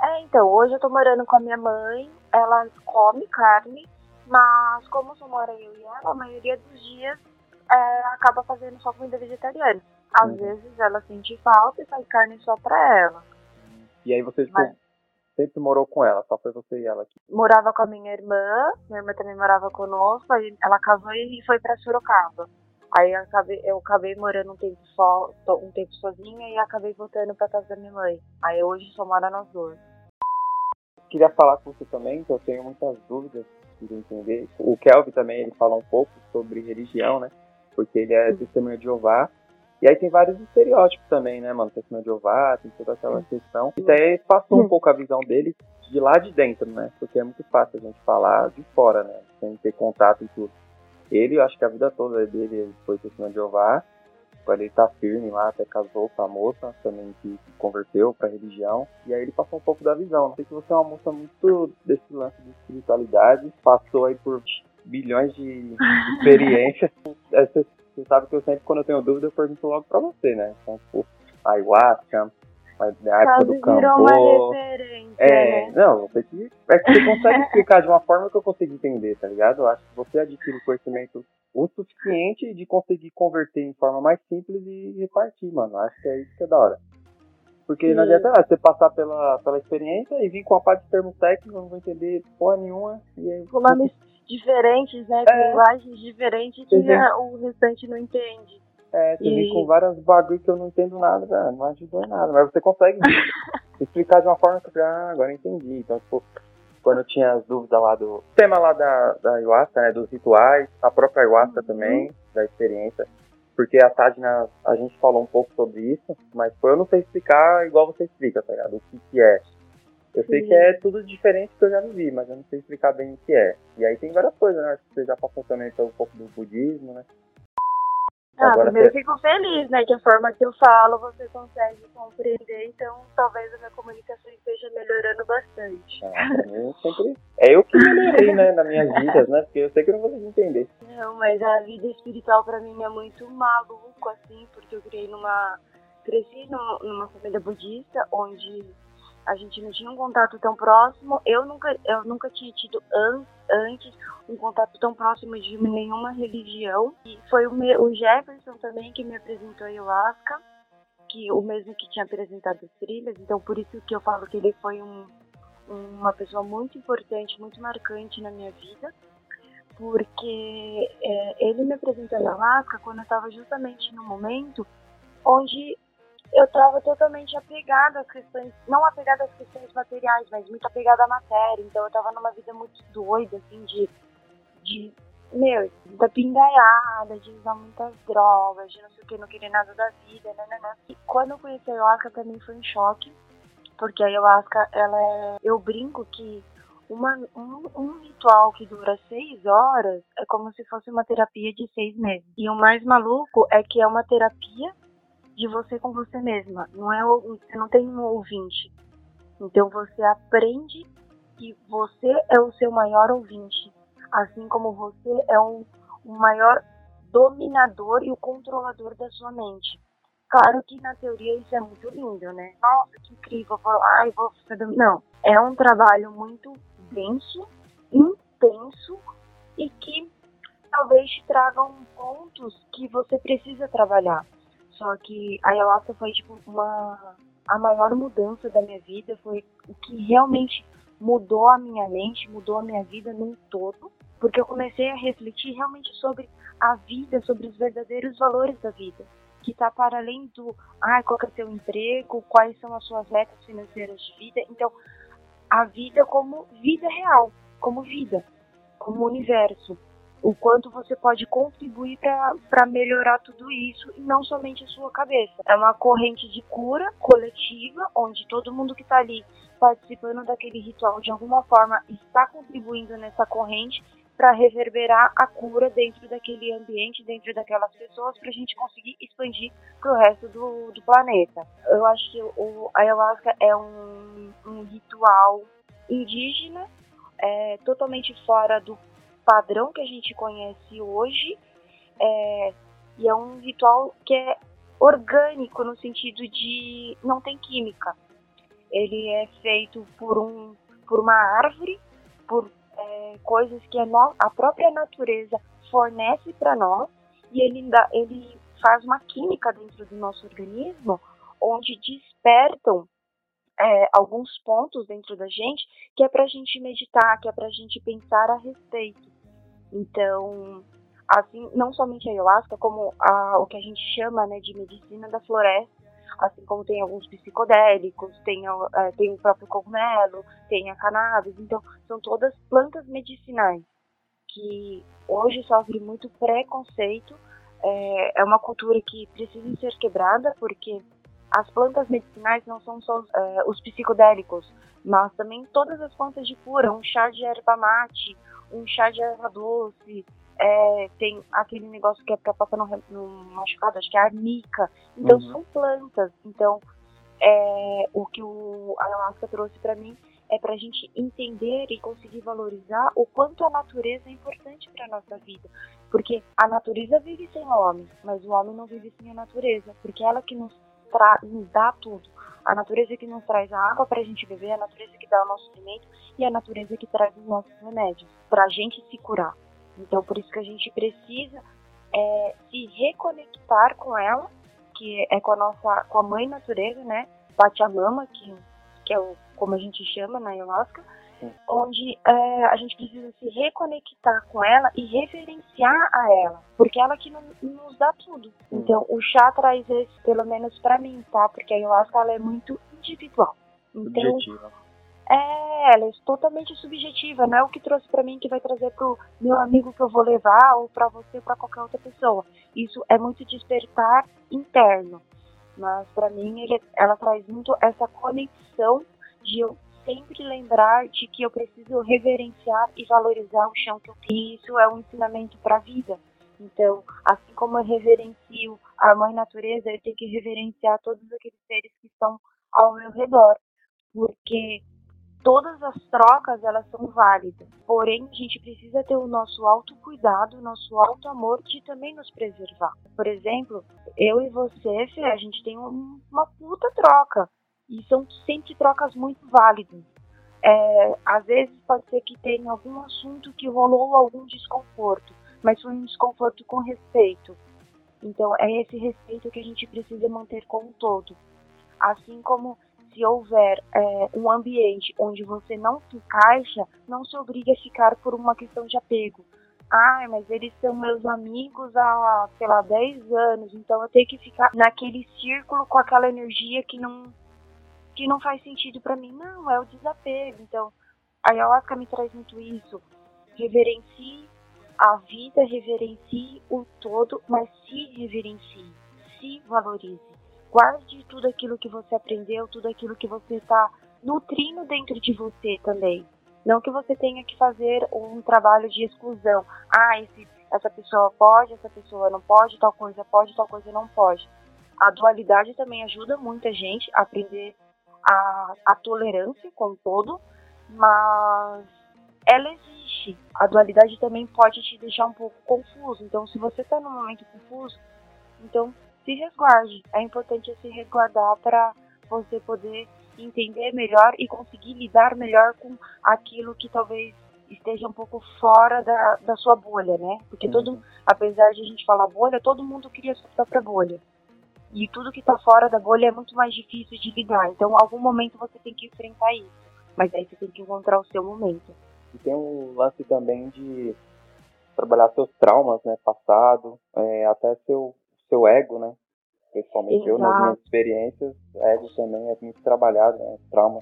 É, então, hoje eu tô morando com a minha mãe, ela come carne, mas como só mora eu e ela, a maioria dos dias é, acaba fazendo só comida vegetariana. Às Uhum. vezes ela sente falta e faz carne só pra ela. E aí você, tipo, Mas- sempre morou com ela, só foi você e ela aqui. Morava com a minha irmã, minha irmã também morava conosco, aí ela casou e foi pra Sorocaba. Aí eu acabei, eu acabei morando um tempo só, um tempo sozinha e acabei voltando pra casa da minha mãe. Aí hoje só mora nós duas. Queria falar com você também, que eu tenho muitas dúvidas de entender. O Kelvin também, ele fala um pouco sobre religião, né? Porque ele é testemunha de Jeová. E aí tem vários estereótipos também, né, mano? Testemunha de Jeová, tem toda aquela questão. E daí passou um pouco a visão dele de lá de dentro, né? Porque é muito fácil a gente falar de fora, né? Sem ter contato e tudo. Ele, eu acho que a vida toda dele ele foi testemunha de Jeová. Agora ele tá firme lá, até casou com a moça também que se converteu pra religião. E aí ele passou um pouco da visão. Sei que você é uma moça muito desse lance de espiritualidade. Passou aí por bilhões de experiências. Você, você sabe que eu sempre, quando eu tenho dúvida, eu pergunto logo pra você, né? Então, tipo, ayahuasca, a época do referência, É, né? não, você que, é que você consegue explicar de uma forma que eu consigo entender, tá ligado? Eu acho que você adquire conhecimento o suficiente de conseguir converter em forma mais simples e repartir, mano. Acho que é isso que é da hora. Porque não Sim. adianta nada você passar pela, pela experiência e vir com a parte de termos técnicos, não vou entender porra nenhuma. E aí, Com nomes diferentes, né? É. linguagens diferentes que a- o restante não entende. É, você vem E- com vários bagulho que eu não entendo nada, velho, não ajudou em nada. Mas você consegue explicar de uma forma que eu ah, agora entendi. Então, tipo, quando eu tinha as dúvidas lá do tema lá da, da ayahuasca, né, dos rituais, a própria ayahuasca Uhum. também, da experiência. Porque a Tadna, a gente falou um pouco sobre isso, mas pô, eu não sei explicar igual você explica, tá ligado? O que que é. Eu sei que é tudo diferente que eu já vivi, mas eu não sei explicar bem o que é. E aí tem várias coisas, né? Acho que você já passou também pelo um pouco do budismo, né? Ah, Agora primeiro você- eu fico feliz, né? Que a forma que eu falo você consegue compreender, então talvez a minha comunicação esteja melhorando bastante. Ah, mim sempre. É eu que melhorei, né, nas minhas vidas, né? Porque eu sei que eu não vou entender. Não, mas a vida espiritual pra mim é muito maluco, assim, porque eu criei numa. Cresci numa família budista, onde a gente não tinha um contato tão próximo. Eu nunca, eu nunca tinha tido an, antes um contato tão próximo de nenhuma religião. E foi o, o Jefferson também que me apresentou a ayahuasca, que o mesmo que tinha apresentado as trilhas. Então, por isso que eu falo que ele foi um, uma pessoa muito importante, muito marcante na minha vida porque é, ele me apresentou a ayahuasca quando eu estava justamente no momento onde eu estava totalmente apegada às questões, não apegada às questões materiais, mas muito apegada à matéria. Então eu estava numa vida muito doida, assim, de, de meu, da pindaiada, de usar muitas drogas, de não sei o que, não querer nada da vida, nananã. E quando eu conheci a ayahuasca também foi um choque, porque a ayahuasca, ela é, eu brinco que uma, um, um ritual que dura seis horas é como se fosse uma terapia de seis meses. E o mais maluco é que é uma terapia de você com você mesma. Não é, você não tem um ouvinte. Então você aprende que você é o seu maior ouvinte. Assim como você é um, o maior dominador e o controlador da sua mente. Claro que na teoria isso é muito lindo, né? Nossa, que incrível, vou lá e vou fazer. Não, é um trabalho muito denso, intenso e que talvez te tragam pontos que você precisa trabalhar. Só que a ayahuasca foi tipo uma a maior mudança da minha vida, foi o que realmente mudou a minha mente, mudou a minha vida num todo, porque eu comecei a refletir realmente sobre a vida, sobre os verdadeiros valores da vida, que está para além do, ah, qual é o seu emprego, quais são as suas metas financeiras de vida. Então, a vida como vida real, como vida, como universo. O quanto você pode contribuir para melhorar tudo isso e não somente a sua cabeça. É uma corrente de cura coletiva, onde todo mundo que está ali participando daquele ritual de alguma forma está contribuindo nessa corrente para reverberar a cura dentro daquele ambiente, dentro daquelas pessoas, para a gente conseguir expandir para o resto do, do planeta. Eu acho que o ayahuasca é um, um ritual indígena, é, totalmente fora do padrão que a gente conhece hoje, é, e é um ritual que é orgânico no sentido de não tem química. Ele é feito por um por uma árvore, por é, coisas que a, no, a, própria natureza fornece para nós e ele, ele faz uma química dentro do nosso organismo onde despertam é, alguns pontos dentro da gente que é para a gente meditar, que é para a gente pensar a respeito. Então, assim, não somente a ayahuasca, como a, o que a gente chama né, de medicina da floresta, assim como tem alguns psicodélicos, tem, é, tem o próprio cogumelo, tem a cannabis, então são todas plantas medicinais que hoje sofrem muito preconceito, é, é uma cultura que precisa ser quebrada porque as plantas medicinais não são só é, os psicodélicos, mas também todas as plantas de cura, um chá de erva mate, um chá de erva doce, é, tem aquele negócio que é para passar no, no, machucado, acho que é arnica. Então uhum. são plantas. Então é, o que o ayahuasca trouxe para mim é para a gente entender e conseguir valorizar o quanto a natureza é importante para nossa vida. Porque a natureza vive sem o homem, mas o homem não vive sem a natureza, porque é ela que nos, nos dá tudo. A natureza que nos traz a água para a gente beber, a natureza que dá o nosso alimento e a natureza que traz os nossos remédios para a gente se curar. Então, por isso que a gente precisa é, se reconectar com ela, que é com a nossa, com a mãe natureza, né? Pachamama, que, que é o, como a gente chama na ayahuasca, onde é, a gente precisa se reconectar com ela e reverenciar a ela, porque ela que nos dá tudo. Então, o chá traz esse, pelo menos para mim, tá? Porque a ayahuasca ela é muito individual. Então, Subjetiva. É, ela é totalmente subjetiva, não é o que trouxe para mim que vai trazer pro meu amigo que eu vou levar ou para você ou para qualquer outra pessoa. Isso é muito despertar interno. Mas para mim ele, ela traz muito essa conexão de eu sempre lembrar de que eu preciso reverenciar e valorizar o chão que eu tenho. Isso é um ensinamento para a vida. Então, assim como eu reverencio a mãe natureza, eu tenho que reverenciar todos aqueles seres que estão ao meu redor, porque todas as trocas elas são válidas. Porém, a gente precisa ter o nosso autocuidado, o nosso auto amor de também nos preservar. Por exemplo, eu e você, a gente tem um, uma puta troca. E são sempre trocas muito válidas. É, às vezes pode ser que tenha algum assunto que rolou algum desconforto, mas foi um desconforto com respeito. Então é esse respeito que a gente precisa manter com o todo. Assim como se houver é, um ambiente onde você não se encaixa, não se obrigue a ficar por uma questão de apego. Ah, mas eles são meus amigos há, sei lá, 10 anos, então eu tenho que ficar naquele círculo com aquela energia que não, que não faz sentido para mim. Não, é o desapego. Então, a ayahuasca me traz muito isso. Reverencie a vida, reverencie o todo, mas se reverencie, se valorize guarde tudo aquilo que você aprendeu, tudo aquilo que você está nutrindo dentro de você também. Não que você tenha que fazer um trabalho de exclusão. Ah, esse, essa pessoa pode, essa pessoa não pode, tal coisa pode, tal coisa não pode. A dualidade também ajuda muita gente a aprender a, a tolerância com todo, mas ela existe. A dualidade também pode te deixar um pouco confuso. Então, se você está num momento confuso, então se resguarde. É importante se resguardar para você poder entender melhor e conseguir lidar melhor com aquilo que talvez esteja um pouco fora da, da sua bolha, né? Porque todo, uhum. apesar de a gente falar bolha, todo mundo cria sua própria bolha. E tudo que está fora da bolha é muito mais difícil de lidar. Então, algum momento você tem que enfrentar isso. Mas aí você tem que encontrar o seu momento. E tem um lance também de trabalhar seus traumas, né? Passado, é, até seu seu ego, né? Principalmente Exato. eu, nas minhas experiências, ego também é muito trabalhado, né? Trauma.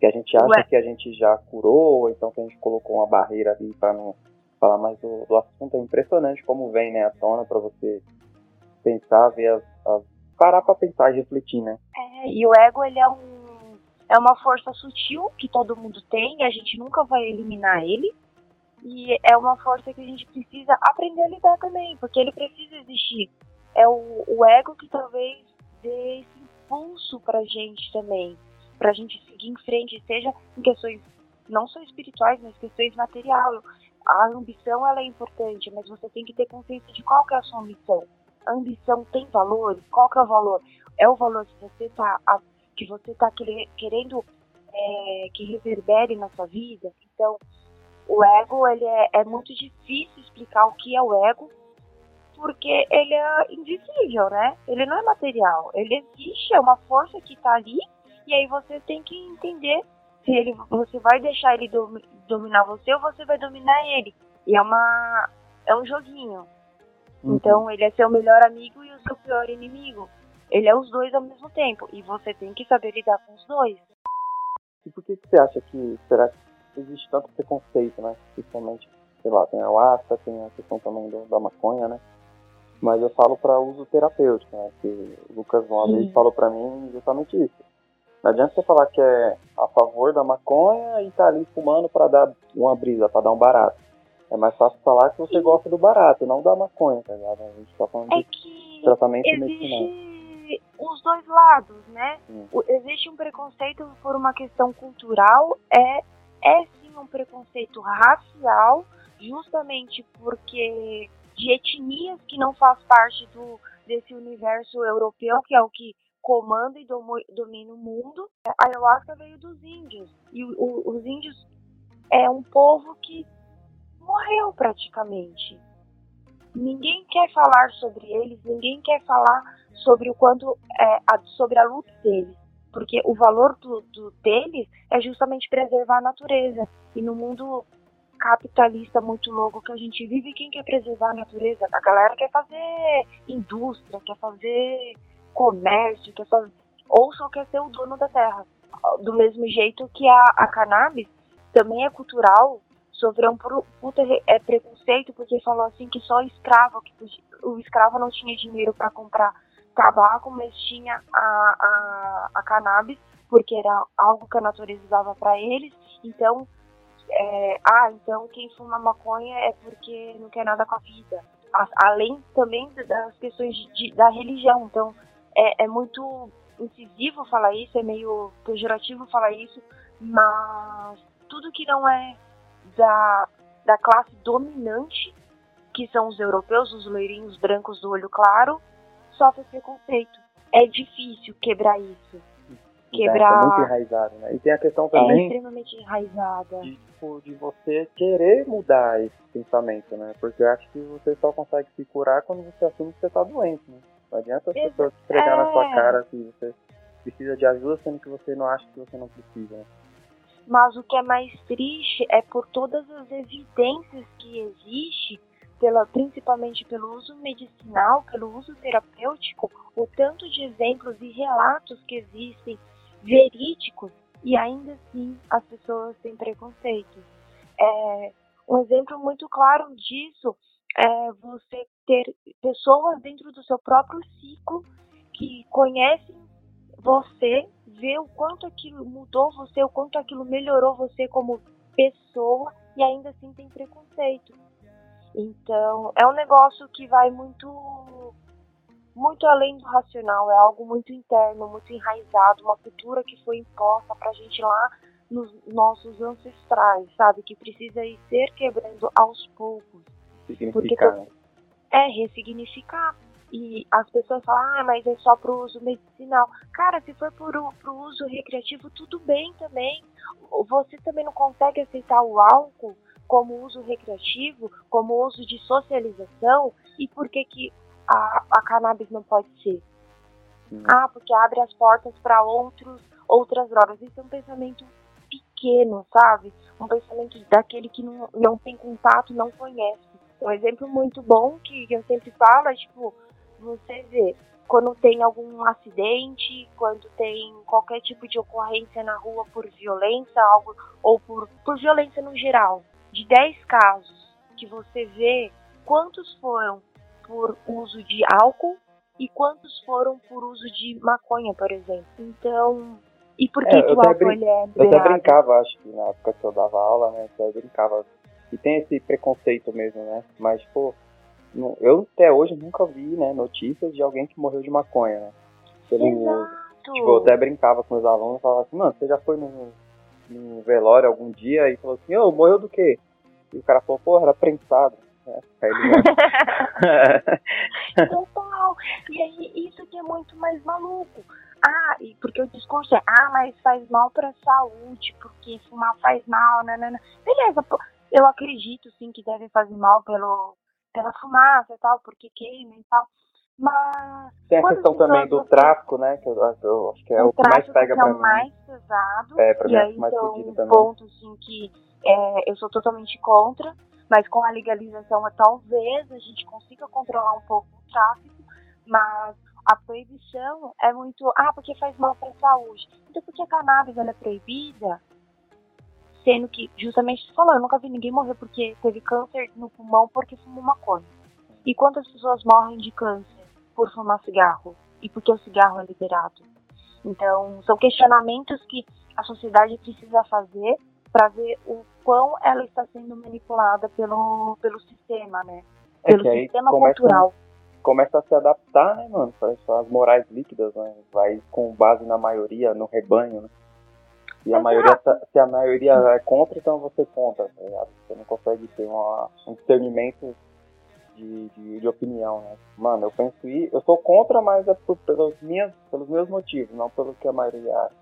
Que a gente acha Ué. que a gente já curou, ou então que a gente colocou uma barreira ali para não falar mais do, do, assunto. É impressionante como vem, né, à tona para você pensar, ver as, as parar para pensar e refletir, né? É, e o ego, ele é um é uma força sutil que todo mundo tem a gente nunca vai eliminar ele. E é uma força que a gente precisa aprender a lidar também, porque ele precisa existir. É o, o ego que talvez dê esse impulso pra gente também, pra gente seguir em frente, seja em questões não só espirituais, mas questões materiais. A ambição ela é importante, mas você tem que ter consciência de qual que é a sua ambição. A ambição tem valor? Qual que é o valor? É o valor que você está que você tá querendo é, que reverbere na sua vida? Então, o ego ele é, é muito difícil explicar o que é o ego, porque ele é invisível, né? Ele não é material. Ele existe, é uma força que está ali, e aí você tem que entender se ele, você vai deixar ele dominar você ou você vai dominar ele. E é uma é um joguinho. Uhum. Então ele é seu melhor amigo e o seu pior inimigo. Ele é os dois ao mesmo tempo e você tem que saber lidar com os dois. E por que, você acha que será que existe tanto preconceito, né? Principalmente, sei lá, tem a ayahuasca, tem a questão também do, da maconha, né? Mas eu falo para uso terapêutico, né? Que o Lucas vez falou para mim justamente isso não adianta você falar que é a favor da maconha e tá ali fumando para dar uma brisa, para dar um barato. É mais fácil falar que você gosta do barato, não da maconha, tá ligado? A gente tá falando é de tratamento medicinal. Os dois lados, né? Existe um preconceito por uma questão cultural, é, é sim um preconceito racial, justamente porque de etnias que não faz parte do, desse universo europeu, que é o que comanda e domina o mundo. A ayahuasca veio dos índios. E o, os índios é um povo que morreu praticamente. Ninguém quer falar sobre eles, ninguém quer falar sobre o quanto é, a, sobre a luta deles, porque o valor do, do, deles é justamente preservar a natureza. E no mundo capitalista muito louco que a gente vive, quem quer preservar a natureza? A galera quer fazer indústria, quer fazer comércio, quer só, ou só quer ser o dono da terra. Do mesmo jeito que a, a cannabis também é cultural, sofreu um é, preconceito porque falou assim que só escravo, que o escravo não tinha dinheiro para comprar tabaco, mas tinha a, a, a cannabis, porque era algo que a natureza dava para eles. Então, é, ah, então quem fuma maconha é porque não quer nada com a vida. além também das questões de, de, da religião. Então, é, é muito incisivo falar isso, é meio pejorativo falar isso, mas tudo que não é da, da classe dominante, que são os europeus, os loirinhos brancos do olho claro, sofre preconceito. É difícil quebrar isso. Quebrar. É, é muito enraizado, né? E tem a questão também. É extremamente enraizada. De, tipo, de você querer mudar esse pensamento, né? Porque eu acho que você só consegue se curar quando você assume que você tá doente, né? Não adianta as pessoas pregar é... na sua é. cara que você precisa de ajuda, sendo que você não acha que você não precisa. Né? Mas o que é mais triste é por todas as evidências que existe, pela, principalmente pelo uso medicinal, pelo uso terapêutico, o tanto de exemplos e relatos que existem verídicos e ainda assim as pessoas têm preconceito. É, um exemplo muito claro disso é você ter pessoas dentro do seu próprio ciclo que conhecem você, vê o quanto aquilo mudou você, o quanto aquilo melhorou você como pessoa e ainda assim tem preconceito. Então, é um negócio que vai muito muito além do racional, é algo muito interno, muito enraizado, uma cultura que foi imposta pra gente lá nos nossos ancestrais, sabe? Que precisa ir ser quebrando aos poucos. Significar, Porque, é ressignificar. E as pessoas falam, ah, mas é só pro uso medicinal. Cara, se for pro, pro uso recreativo, tudo bem também. Você também não consegue aceitar o álcool como uso recreativo, como uso de socialização. E por que, que a, a cannabis não pode ser? Hum. Ah, porque abre as portas para outros outras drogas. Isso é um pensamento pequeno, sabe? Um pensamento daquele que não, não tem contato, não conhece. Um exemplo muito bom que eu sempre falo é, tipo, você vê, quando tem algum acidente, quando tem qualquer tipo de ocorrência na rua por violência, algo, ou por, por violência no geral, de 10 casos que você vê, quantos foram por uso de álcool e quantos foram por uso de maconha, por exemplo. Então, e por que, é, que o álcool brin- é Eu até brincava, acho que na época que eu dava aula, né, eu brincava E tem esse preconceito mesmo, né? Mas, tipo, eu até hoje nunca vi, né, notícias de alguém que morreu de maconha, né? Pelo. Tipo, eu até brincava com os alunos e falava assim, mano, você já foi num, num velório algum dia e falou assim, ô, oh, morreu do quê? E o cara falou, porra, era prensado. É, aí ele... Total. E aí, isso que é muito mais maluco. Ah, e porque o discurso é, ah, mas faz mal pra saúde, porque fumar faz mal, nanana. Beleza, eu acredito sim que deve fazer mal pelo, pela fumaça e tal, porque queima e tal. Mas. Tem a questão também do tráfico, né? Que eu, eu, acho que é o, o que mais pega pra é mim. mais pesado. É, pra e mim aí é mais são fodido também. pontos assim, que é, eu sou totalmente contra, mas com a legalização talvez a gente consiga controlar um pouco o tráfico, mas a proibição é muito. Ah, porque faz mal para a saúde. Então, porque a cannabis ela é proibida, sendo que, justamente você falou, eu nunca vi ninguém morrer porque teve câncer no pulmão porque fumou maconha. E quantas pessoas morrem de câncer por fumar cigarro? E porque o cigarro é liberado? Então, são questionamentos que a sociedade precisa fazer para ver o quão ela está sendo manipulada pelo, pelo sistema, né? É pelo sistema cultural começa a se adaptar, né, mano, para as morais líquidas, né? Vai com base na maioria, no rebanho, né? E a maioria, tá, se a maioria é contra, então você contra, tá? Você não consegue ter uma, um discernimento de, de, de, opinião, né? Mano, eu penso isso, eu sou contra, mas é por, pelos, minhas, pelos meus motivos, não pelo que a maioria acha.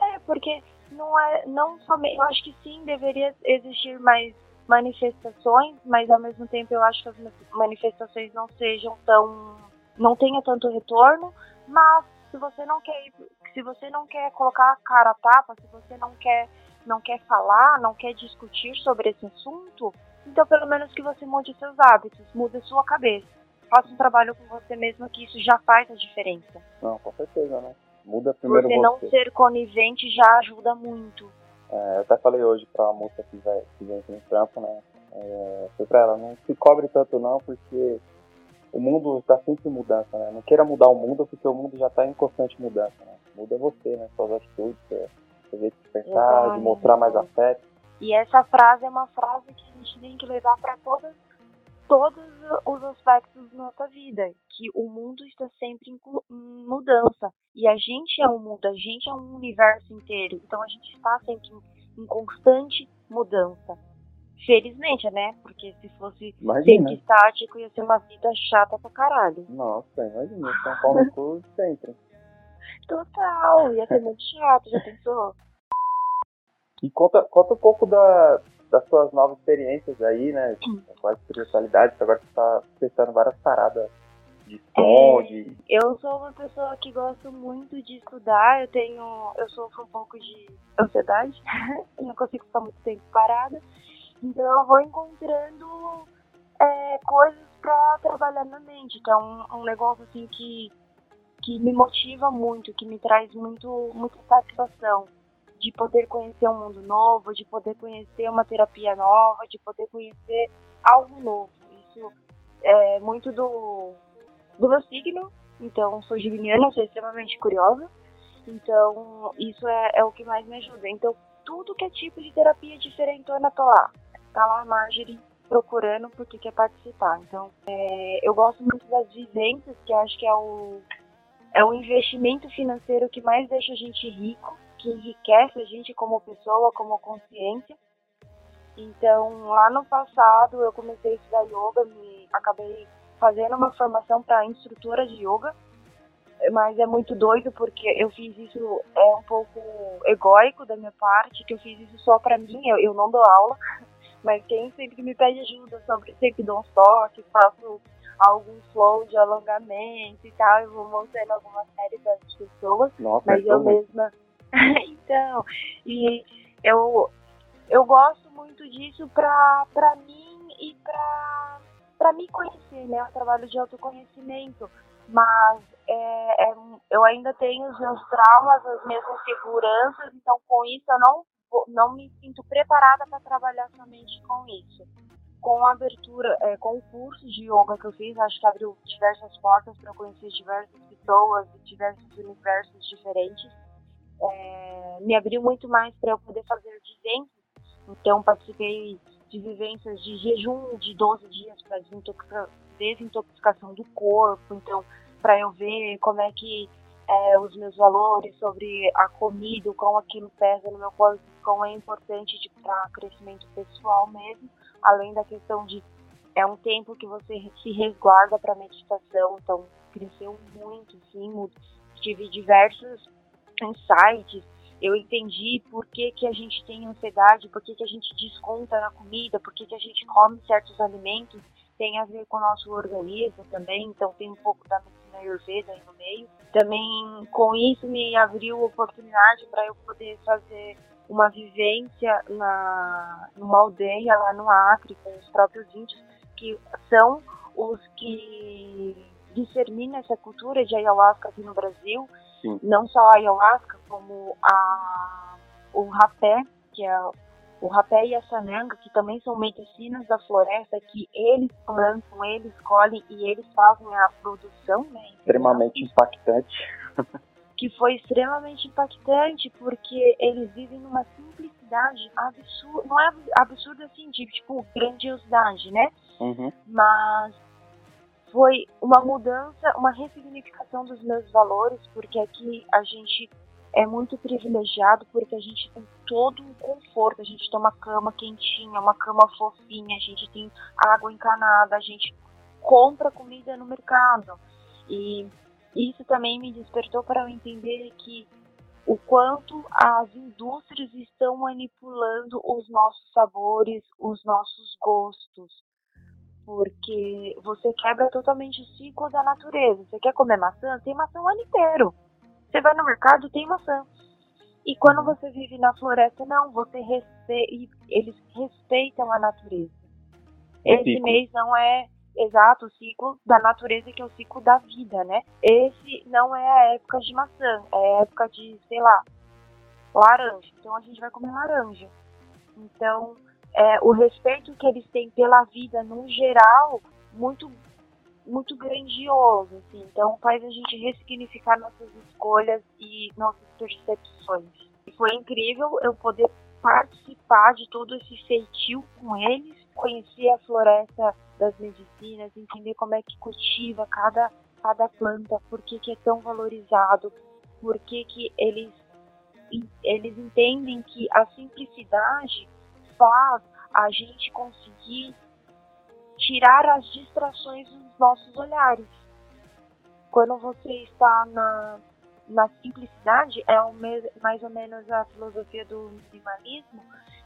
É, porque não é, não somente, eu acho que sim, deveria existir mais manifestações, mas ao mesmo tempo eu acho que as manifestações não sejam tão não tenha tanto retorno, mas se você não quer se você não quer colocar a cara a tapa, se você não quer não quer falar, não quer discutir sobre esse assunto, então pelo menos que você mude seus hábitos, mude sua cabeça. Faça um trabalho com você mesmo que isso já faz a diferença. Não, com certeza, né? Muda primeiro você. Você não ser conivente já ajuda muito. É, eu até falei hoje pra moça que, vai, que vem aqui no trampo, né? É, foi pra ela, não se cobre tanto não, porque o mundo está sempre em mudança, né? Não queira mudar o mundo, porque o mundo já está em constante mudança, né? Muda você, né? Suas atitudes, seu jeito de pensar, Exatamente. de mostrar mais afeto. E essa frase é uma frase que a gente tem que levar para todas todos os aspectos da nossa vida, que o mundo está sempre em mudança e a gente é um mundo, a gente é um universo inteiro, então a gente está sempre em, em constante mudança. Felizmente, né? Porque se fosse sempre estático, ia ser uma vida chata pra caralho. Nossa, imagina, São Paulo no sempre. Total, ia ser muito chato, já pensou? E conta, conta um pouco da, das suas novas experiências aí, né? Com a espiritualidade, agora você tá testando várias paradas de som, é, de... Eu sou uma pessoa que gosto muito de estudar, eu tenho. eu sofro um pouco de ansiedade, não consigo ficar muito tempo parada. Então eu vou encontrando é, coisas para trabalhar na mente, que é um, um negócio assim que, que me motiva muito, que me traz muito, muita satisfação de poder conhecer um mundo novo, de poder conhecer uma terapia nova, de poder conhecer algo novo. Isso é muito do, do meu signo, então sou geminiana, sou extremamente curiosa, então isso é, é o que mais me ajuda. Então tudo que é tipo de terapia diferentona tô lá. Tá lá a Marjorie procurando porque quer participar. Então é, eu gosto muito das vivências, que acho que é o, é o investimento financeiro que mais deixa a gente rico que enriquece a gente como pessoa, como consciência. Então, lá no passado, eu comecei a estudar yoga, me acabei fazendo uma formação para instrutora de yoga, mas é muito doido porque eu fiz isso é um pouco egóico da minha parte, que eu fiz isso só para mim, eu, eu não dou aula, mas quem sempre me pede ajuda sobre, sempre dou um toque, faço algum flow de alongamento e tal, eu vou mostrando algumas séries das pessoas, Nossa, mas eu mesma então, e eu, eu gosto muito disso pra, pra mim e pra, pra me conhecer, né? O trabalho de autoconhecimento. Mas é, é, eu ainda tenho os meus traumas, as minhas inseguranças, então com isso eu não, não me sinto preparada para trabalhar somente com isso. Com a abertura, é, com o curso de yoga que eu fiz, acho que abriu diversas portas para conhecer diversas pessoas e diversos universos diferentes é, me abriu muito mais para eu poder fazer vivências. Então, participei de vivências de jejum de 12 dias para desintoxicação do corpo, então para eu ver como é que é, os meus valores sobre a comida, como aquilo pesa no meu corpo, como é importante para crescimento pessoal mesmo, além da questão de é um tempo que você se resguarda para meditação, então cresceu muito, sim, tive diversos insights, eu entendi por que, que a gente tem ansiedade, por que, que a gente desconta na comida, por que, que a gente come certos alimentos, tem a ver com o nosso organismo também, então tem um pouco da Ayurveda aí no meio. Também com isso me abriu oportunidade para eu poder fazer uma vivência na, numa aldeia lá no Acre com os próprios índios, que são os que disseminam essa cultura de ayahuasca aqui no Brasil. Sim. Não só a ayahuasca, como a, o rapé, que é o rapé e a sananga, que também são medicinas da floresta, que eles plantam, eles colhem e eles fazem a produção, né? Extremamente impactante. que foi extremamente impactante, porque eles vivem numa simplicidade absurda, não é absurda assim, de tipo grandiosidade, né? Uhum. Mas foi uma mudança, uma ressignificação dos meus valores, porque aqui a gente é muito privilegiado porque a gente tem todo o conforto, a gente tem uma cama quentinha, uma cama fofinha, a gente tem água encanada, a gente compra comida no mercado. E isso também me despertou para eu entender que o quanto as indústrias estão manipulando os nossos sabores, os nossos gostos. Porque você quebra totalmente o ciclo da natureza. Você quer comer maçã? Tem maçã o ano inteiro. Você vai no mercado, tem maçã. E quando você vive na floresta, não, você eles respeitam a natureza. Esse mês não é exato o ciclo da natureza, que é o ciclo da vida, né? Esse não é a época de maçã, é a época de, sei lá, laranja. Então a gente vai comer laranja. Então, é, o respeito que eles têm pela vida no geral, muito muito grandioso, assim. Então faz a gente ressignificar nossas escolhas e nossas percepções. E foi incrível eu poder participar de todo esse feitio com eles, conhecer a floresta das medicinas, entender como é que cultiva cada, cada planta, por que, que é tão valorizado, por que, que eles, eles entendem que a simplicidade faz a gente conseguir tirar as distrações dos nossos olhares. Quando você está na, na simplicidade, é mais ou menos a filosofia do minimalismo,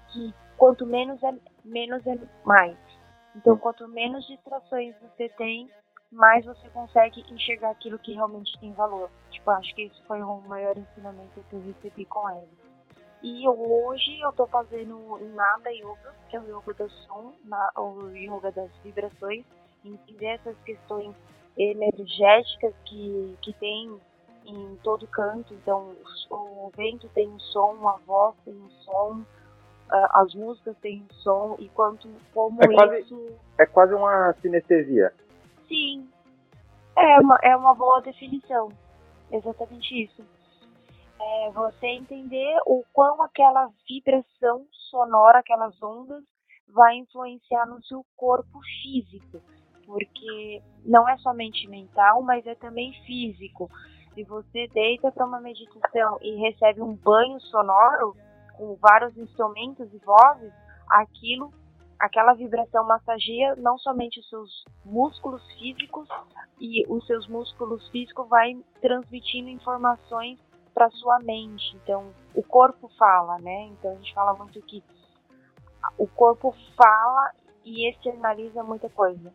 que quanto menos é, menos é mais. Então, quanto menos distrações você tem, mais você consegue enxergar aquilo que realmente tem valor. Tipo, acho que esse foi o maior ensinamento que eu recebi com ele. E hoje eu tô fazendo Nada Yoga, que é o yoga do som, na, o yoga das vibrações, entender essas questões energéticas que, que tem em todo canto. Então, o, vento tem um som, a voz tem um som, as músicas têm um som, e quanto como é quase, isso. É quase uma sinestesia. Sim, é uma, é uma boa definição. Exatamente isso é você entender o quão aquela vibração sonora, aquelas ondas, vai influenciar no seu corpo físico, porque não é somente mental, mas é também físico. Se você deita para uma meditação e recebe um banho sonoro com vários instrumentos e vozes, aquilo, aquela vibração massageia não somente os seus músculos físicos e os seus músculos físicos vai transmitindo informações para sua mente. Então, o corpo fala, né? Então a gente fala muito que o corpo fala e externaliza muita coisa.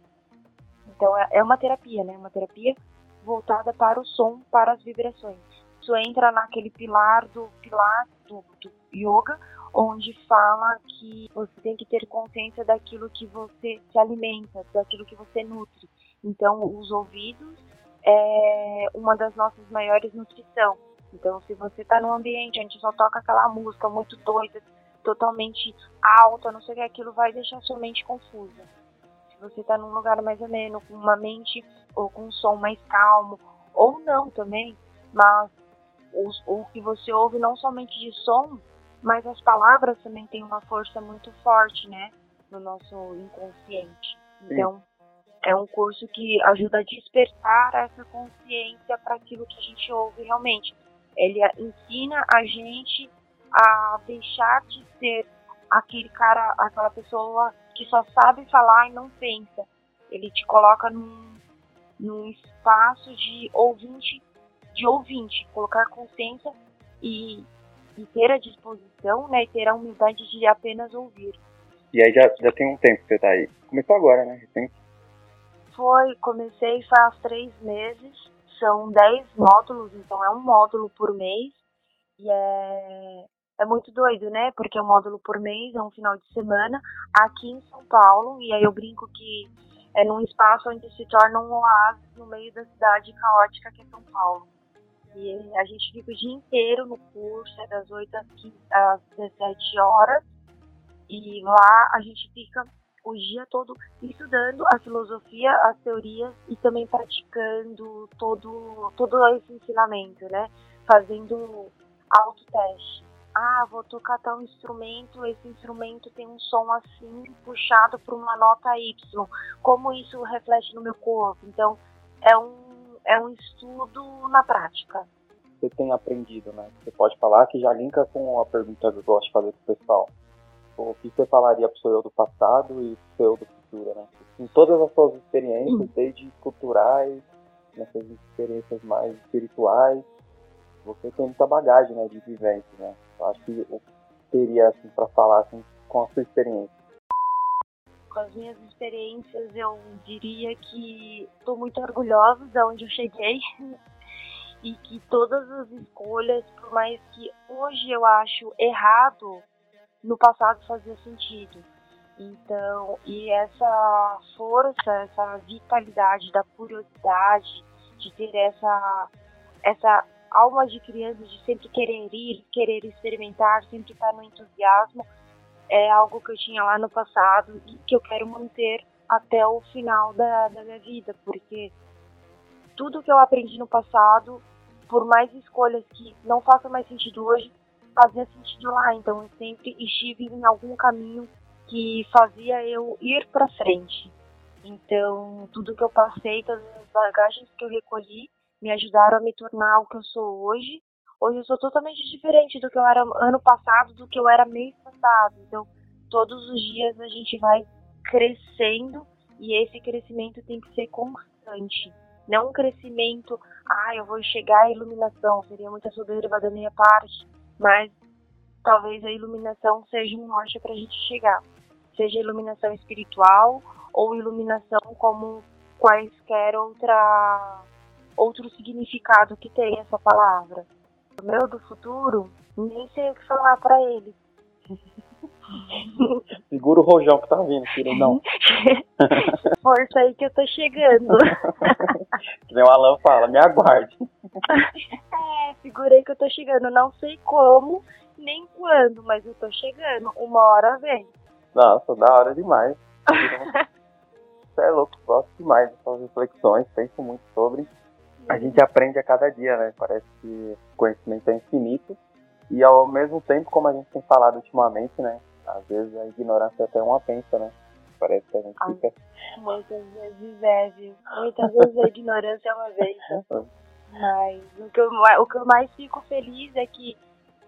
Então é, é uma terapia, né? Uma terapia voltada para o som, para as vibrações. Isso entra naquele pilar do pilar do, do yoga, onde fala que você tem que ter consciência daquilo que você se alimenta, daquilo que você nutre. Então, os ouvidos é uma das nossas maiores nutrição. Então, se você está num ambiente onde só toca aquela música muito doida, totalmente alta, não sei o que, aquilo vai deixar sua mente confusa. Se você está num lugar mais ameno, com uma mente ou com um som mais calmo, ou não também, mas o, o que você ouve não somente de som, mas as palavras também têm uma força muito forte, né? no nosso inconsciente. Então, é um curso que ajuda a despertar essa consciência para aquilo que a gente ouve realmente. Ele ensina a gente a deixar de ser aquele cara, aquela pessoa que só sabe falar e não pensa. Ele te coloca num, num espaço de ouvinte, de ouvinte, colocar consciência e, e ter a disposição, né, e ter a humildade de apenas ouvir. E aí já, já tem um tempo que você tá aí. Começou agora, né? Recente? Foi, comecei faz três meses. São dez módulos, então é um módulo por mês. E é, é muito doido, né? Porque é um módulo por mês, é um final de semana, aqui em São Paulo. E aí eu brinco que é num espaço onde se torna um oásis no meio da cidade caótica que é São Paulo. E a gente fica o dia inteiro no curso, é das 8 às, 15, às 17 horas. E lá a gente fica o dia todo estudando a filosofia, as teorias e também praticando todo, todo esse ensinamento, né? Fazendo autoteste. Ah, vou tocar tal instrumento, esse instrumento tem um som assim, puxado por uma nota Y. Como isso reflete no meu corpo? Então, é um, é um estudo na prática. Você tem aprendido, né? Você pode falar que já linka com a pergunta que eu gosto de fazer pro pessoal o que você falaria para o seu eu do passado e para o seu eu do futuro, né? Em todas as suas experiências, desde culturais, nessas experiências mais espirituais, você tem muita bagagem, né, de vivência, né? Eu acho que eu teria, assim, para falar, assim, com a sua experiência. Com as minhas experiências, eu diria que estou muito orgulhosa de onde eu cheguei e que todas as escolhas, por mais que hoje eu acho errado no passado fazia sentido. Então, e essa força, essa vitalidade da curiosidade, de ter essa, essa alma de criança, de sempre querer ir, querer experimentar, sempre estar no entusiasmo, é algo que eu tinha lá no passado e que eu quero manter até o final da, da minha vida, porque tudo que eu aprendi no passado, por mais escolhas que não façam mais sentido hoje, fazia sentido lá. Então eu sempre estive em algum caminho que fazia eu ir para frente. Então tudo que eu passei, todas as bagagens que eu recolhi, me ajudaram a me tornar o que eu sou hoje. Hoje eu sou totalmente diferente do que eu era ano passado, do que eu era mês passado. Então todos os dias a gente vai crescendo e esse crescimento tem que ser constante. Não um crescimento, ah, eu vou chegar à iluminação, seria muita soberba da minha parte mas talvez a iluminação seja um norte para a gente chegar, seja iluminação espiritual ou iluminação como quaisquer outra outro significado que tem essa palavra. O meu do futuro, nem sei o que falar para ele. Segura o rojão que tá vindo, filho, não. Força aí que eu tô chegando. que nem o Alan fala, me aguarde. É, segurei que eu tô chegando. Não sei como, nem quando, mas eu tô chegando. Uma hora vem. Nossa, da hora demais. Você é louco, gosto demais dessas reflexões, penso muito sobre. A gente aprende a cada dia, né? Parece que o conhecimento é infinito. E ao mesmo tempo, como a gente tem falado ultimamente, né? Às vezes a ignorância é até uma pensa, né? Parece que a gente fica. Muitas vezes é, viu? Muitas vezes a ignorância é uma vez. Mas o que, eu, o que eu mais fico feliz é que,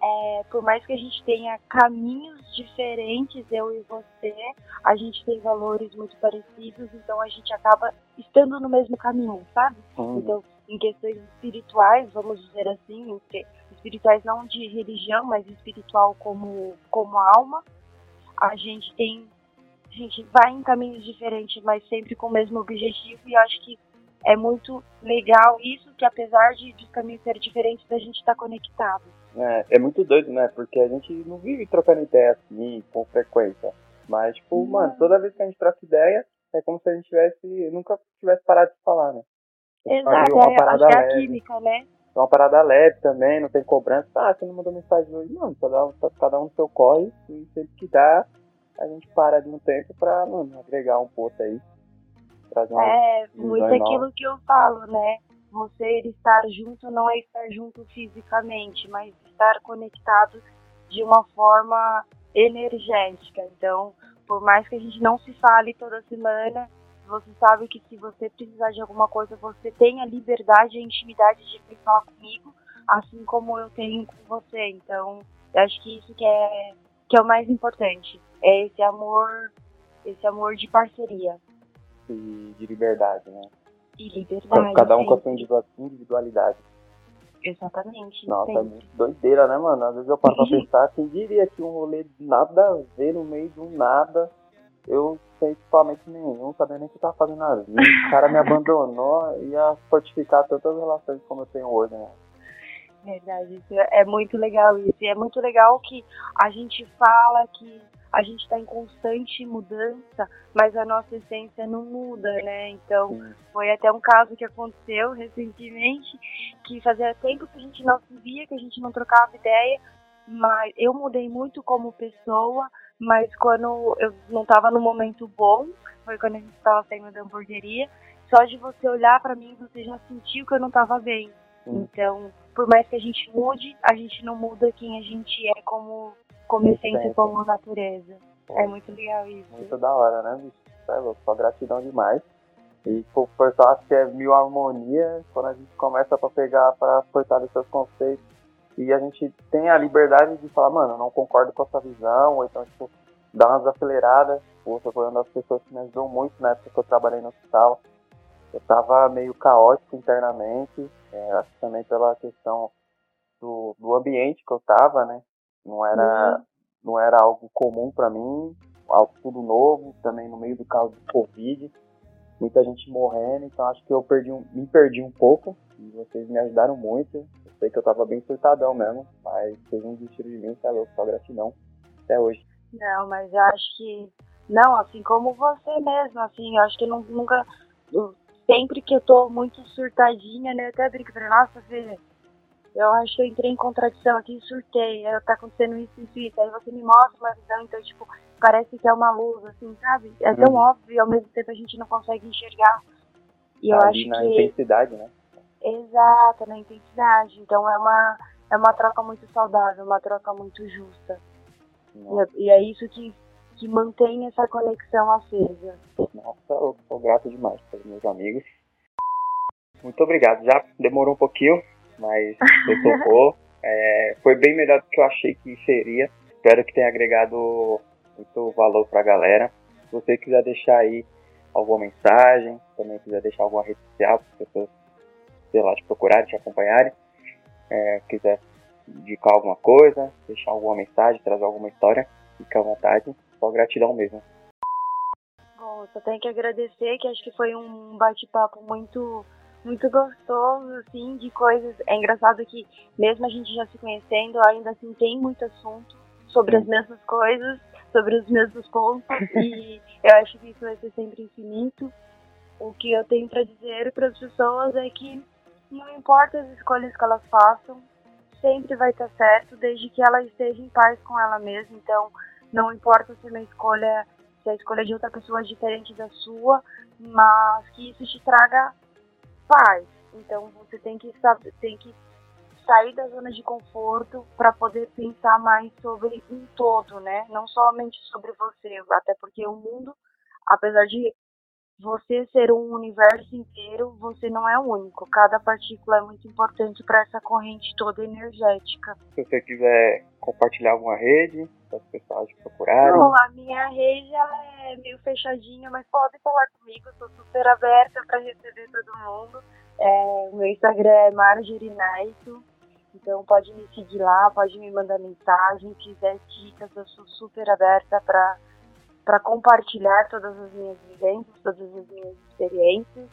é, por mais que a gente tenha caminhos diferentes, eu e você, a gente tem valores muito parecidos, então a gente acaba estando no mesmo caminho, sabe? Uhum. Então, em questões espirituais, vamos dizer assim, espirituais não de religião, mas espiritual como, como alma, a gente tem. A gente vai em caminhos diferentes, mas sempre com o mesmo objetivo, e acho que é muito legal isso, que apesar de os caminhos serem diferentes, a gente está conectado. É, é muito doido, né? Porque a gente não vive trocando ideia assim, com frequência. Mas, tipo, mano, toda vez que a gente troca ideia, é como se a gente tivesse, nunca tivesse parado de falar, né? Exato, é, acho leve. é a química, né? Uma parada leve também, não tem cobrança. Ah, você não mandou mensagem hoje, não. Cada um, cada um no seu corre, e sempre que dá, a gente para de um tempo pra, mano, agregar um pouco aí trazer uma É, muito aquilo que eu falo, né? Você estar junto não é estar junto fisicamente, mas estar conectado de uma forma energética. Então, por mais que a gente não se fale toda semana, você sabe que se você precisar de alguma coisa, você tem a liberdade e a intimidade de vir falar comigo, assim como eu tenho com você. Então, eu acho que isso que é, que é o mais importante. É esse amor, esse amor de parceria. E de liberdade, né? E liberdade. Cada um com a sua individualidade. Exatamente. Nossa, é muito doideira, né, mano? Às vezes eu paro pra pensar, quem diria que um rolê nada a ver no meio do nada, eu sem equipamento nenhum, sabia nem o que tava fazendo ali. O cara me abandonou e ia fortificar tantas relações como eu tenho hoje, né? Verdade, isso é muito legal isso. E é muito legal que a gente fala que a gente está em constante mudança, mas a nossa essência não muda, né? Então, foi até um caso que aconteceu recentemente, que fazia tempo que a gente não se via, que a gente não trocava ideia, mas eu mudei muito como pessoa, mas quando eu não estava no momento bom, foi quando a gente estava saindo da hamburgueria, só de você olhar para mim, você já sentiu que eu não estava bem. Sim. Então, por mais que a gente mude, a gente não muda quem a gente é como como essência, como natureza. É muito legal isso. Muito da hora, né, bicho? É louco, só gratidão demais. E o pessoal acha que é mil harmonia quando a gente começa para pegar, para fortalecer os conceitos. E a gente tem a liberdade de falar, mano, não concordo com a sua visão, ou então, tipo, dar umas aceleradas. Pô, foi uma das pessoas que me ajudou muito na época que eu trabalhei no hospital. Eu tava meio caótico internamente, é, acho que também pela questão do, do ambiente que eu tava, né? Não era, uhum. não era algo comum para mim, algo tudo novo, também no meio do caso do Covid, muita gente morrendo, então acho que eu perdi um, me perdi um pouco e vocês me ajudaram muito. Eu sei que eu tava bem surtadão mesmo, mas vocês não desistiram de mim, é louco, só gratidão até hoje. Não, mas eu acho que não, assim como você mesmo, assim, eu acho que eu nunca sempre que eu tô muito surtadinha, né, eu até brinco, nossa, filha, eu acho que eu entrei em contradição aqui e surtei, tá acontecendo isso e isso, aí você me mostra uma visão, então, tipo, parece que é uma luz, assim, sabe? É tão uhum. óbvio e ao mesmo tempo a gente não consegue enxergar. E eu Ali acho na que... intensidade, né? Exato, na intensidade. Então é uma, é uma troca muito saudável, uma troca muito justa. E, e, é isso que, que mantém essa conexão acesa. Nossa, eu sou grato demais pelos meus amigos. Muito obrigado. Já demorou um pouquinho, mas eu topou. é, foi bem melhor do que eu achei que seria. Espero que tenha agregado muito valor para a galera. Se você quiser deixar aí alguma mensagem, também quiser deixar alguma rede social para as pessoas, sei lá, te procurarem, te acompanharem, é, quiser indicar alguma coisa, deixar alguma mensagem, trazer alguma história, fica à vontade. Só gratidão mesmo. Bom, só tenho que agradecer, que acho que foi um bate-papo muito muito gostoso, assim, de coisas. É engraçado que, mesmo a gente já se conhecendo, ainda assim tem muito assunto sobre as mesmas coisas, sobre os mesmos pontos, e eu acho que isso vai ser sempre infinito. O que eu tenho para dizer para as pessoas é que não importa as escolhas que elas façam, sempre vai estar certo, desde que ela esteja em paz com ela mesma. Então, não importa se uma escolha, se a escolha de outra pessoa é diferente da sua, mas que isso te traga paz. Então você tem que saber, tem que sair da zona de conforto para poder pensar mais sobre um todo, né? Não somente sobre você, até porque o mundo, apesar de você ser um universo inteiro, você não é único. Cada partícula é muito importante para essa corrente toda energética. Se você quiser compartilhar alguma rede, para as pessoas procurarem. Não, a minha rede ela é meio fechadinha, mas pode falar comigo, estou super aberta para receber todo mundo. É, o meu Instagram é Marjorie Naito, então pode me seguir lá, pode me mandar mensagem, quiser dicas, eu sou super aberta para para compartilhar todas as minhas vivências, todas as minhas experiências.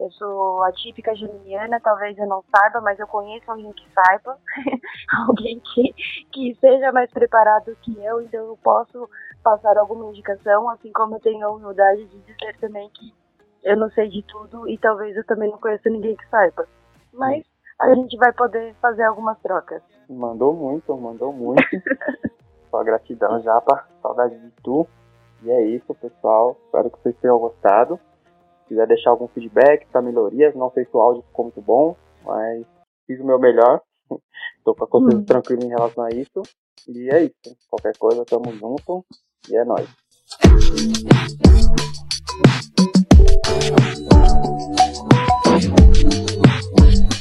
Eu sou a típica geminiana, talvez eu não saiba, mas eu conheço alguém que saiba, alguém que, que seja mais preparado que eu, então eu posso passar alguma indicação, assim como eu tenho a humildade de dizer também que eu não sei de tudo e talvez eu também não conheça ninguém que saiba. Mas a gente vai poder fazer algumas trocas. Mandou muito, mandou muito. Só gratidão já. Saudade de tu. E é isso, pessoal. Espero que vocês tenham gostado. Se quiser deixar algum feedback para melhorias, não sei se o áudio ficou muito bom, mas fiz o meu melhor. Estou com a consciência hum. tranquila em relação a isso. E é isso. Qualquer coisa, tamo junto. E é nóis. Thank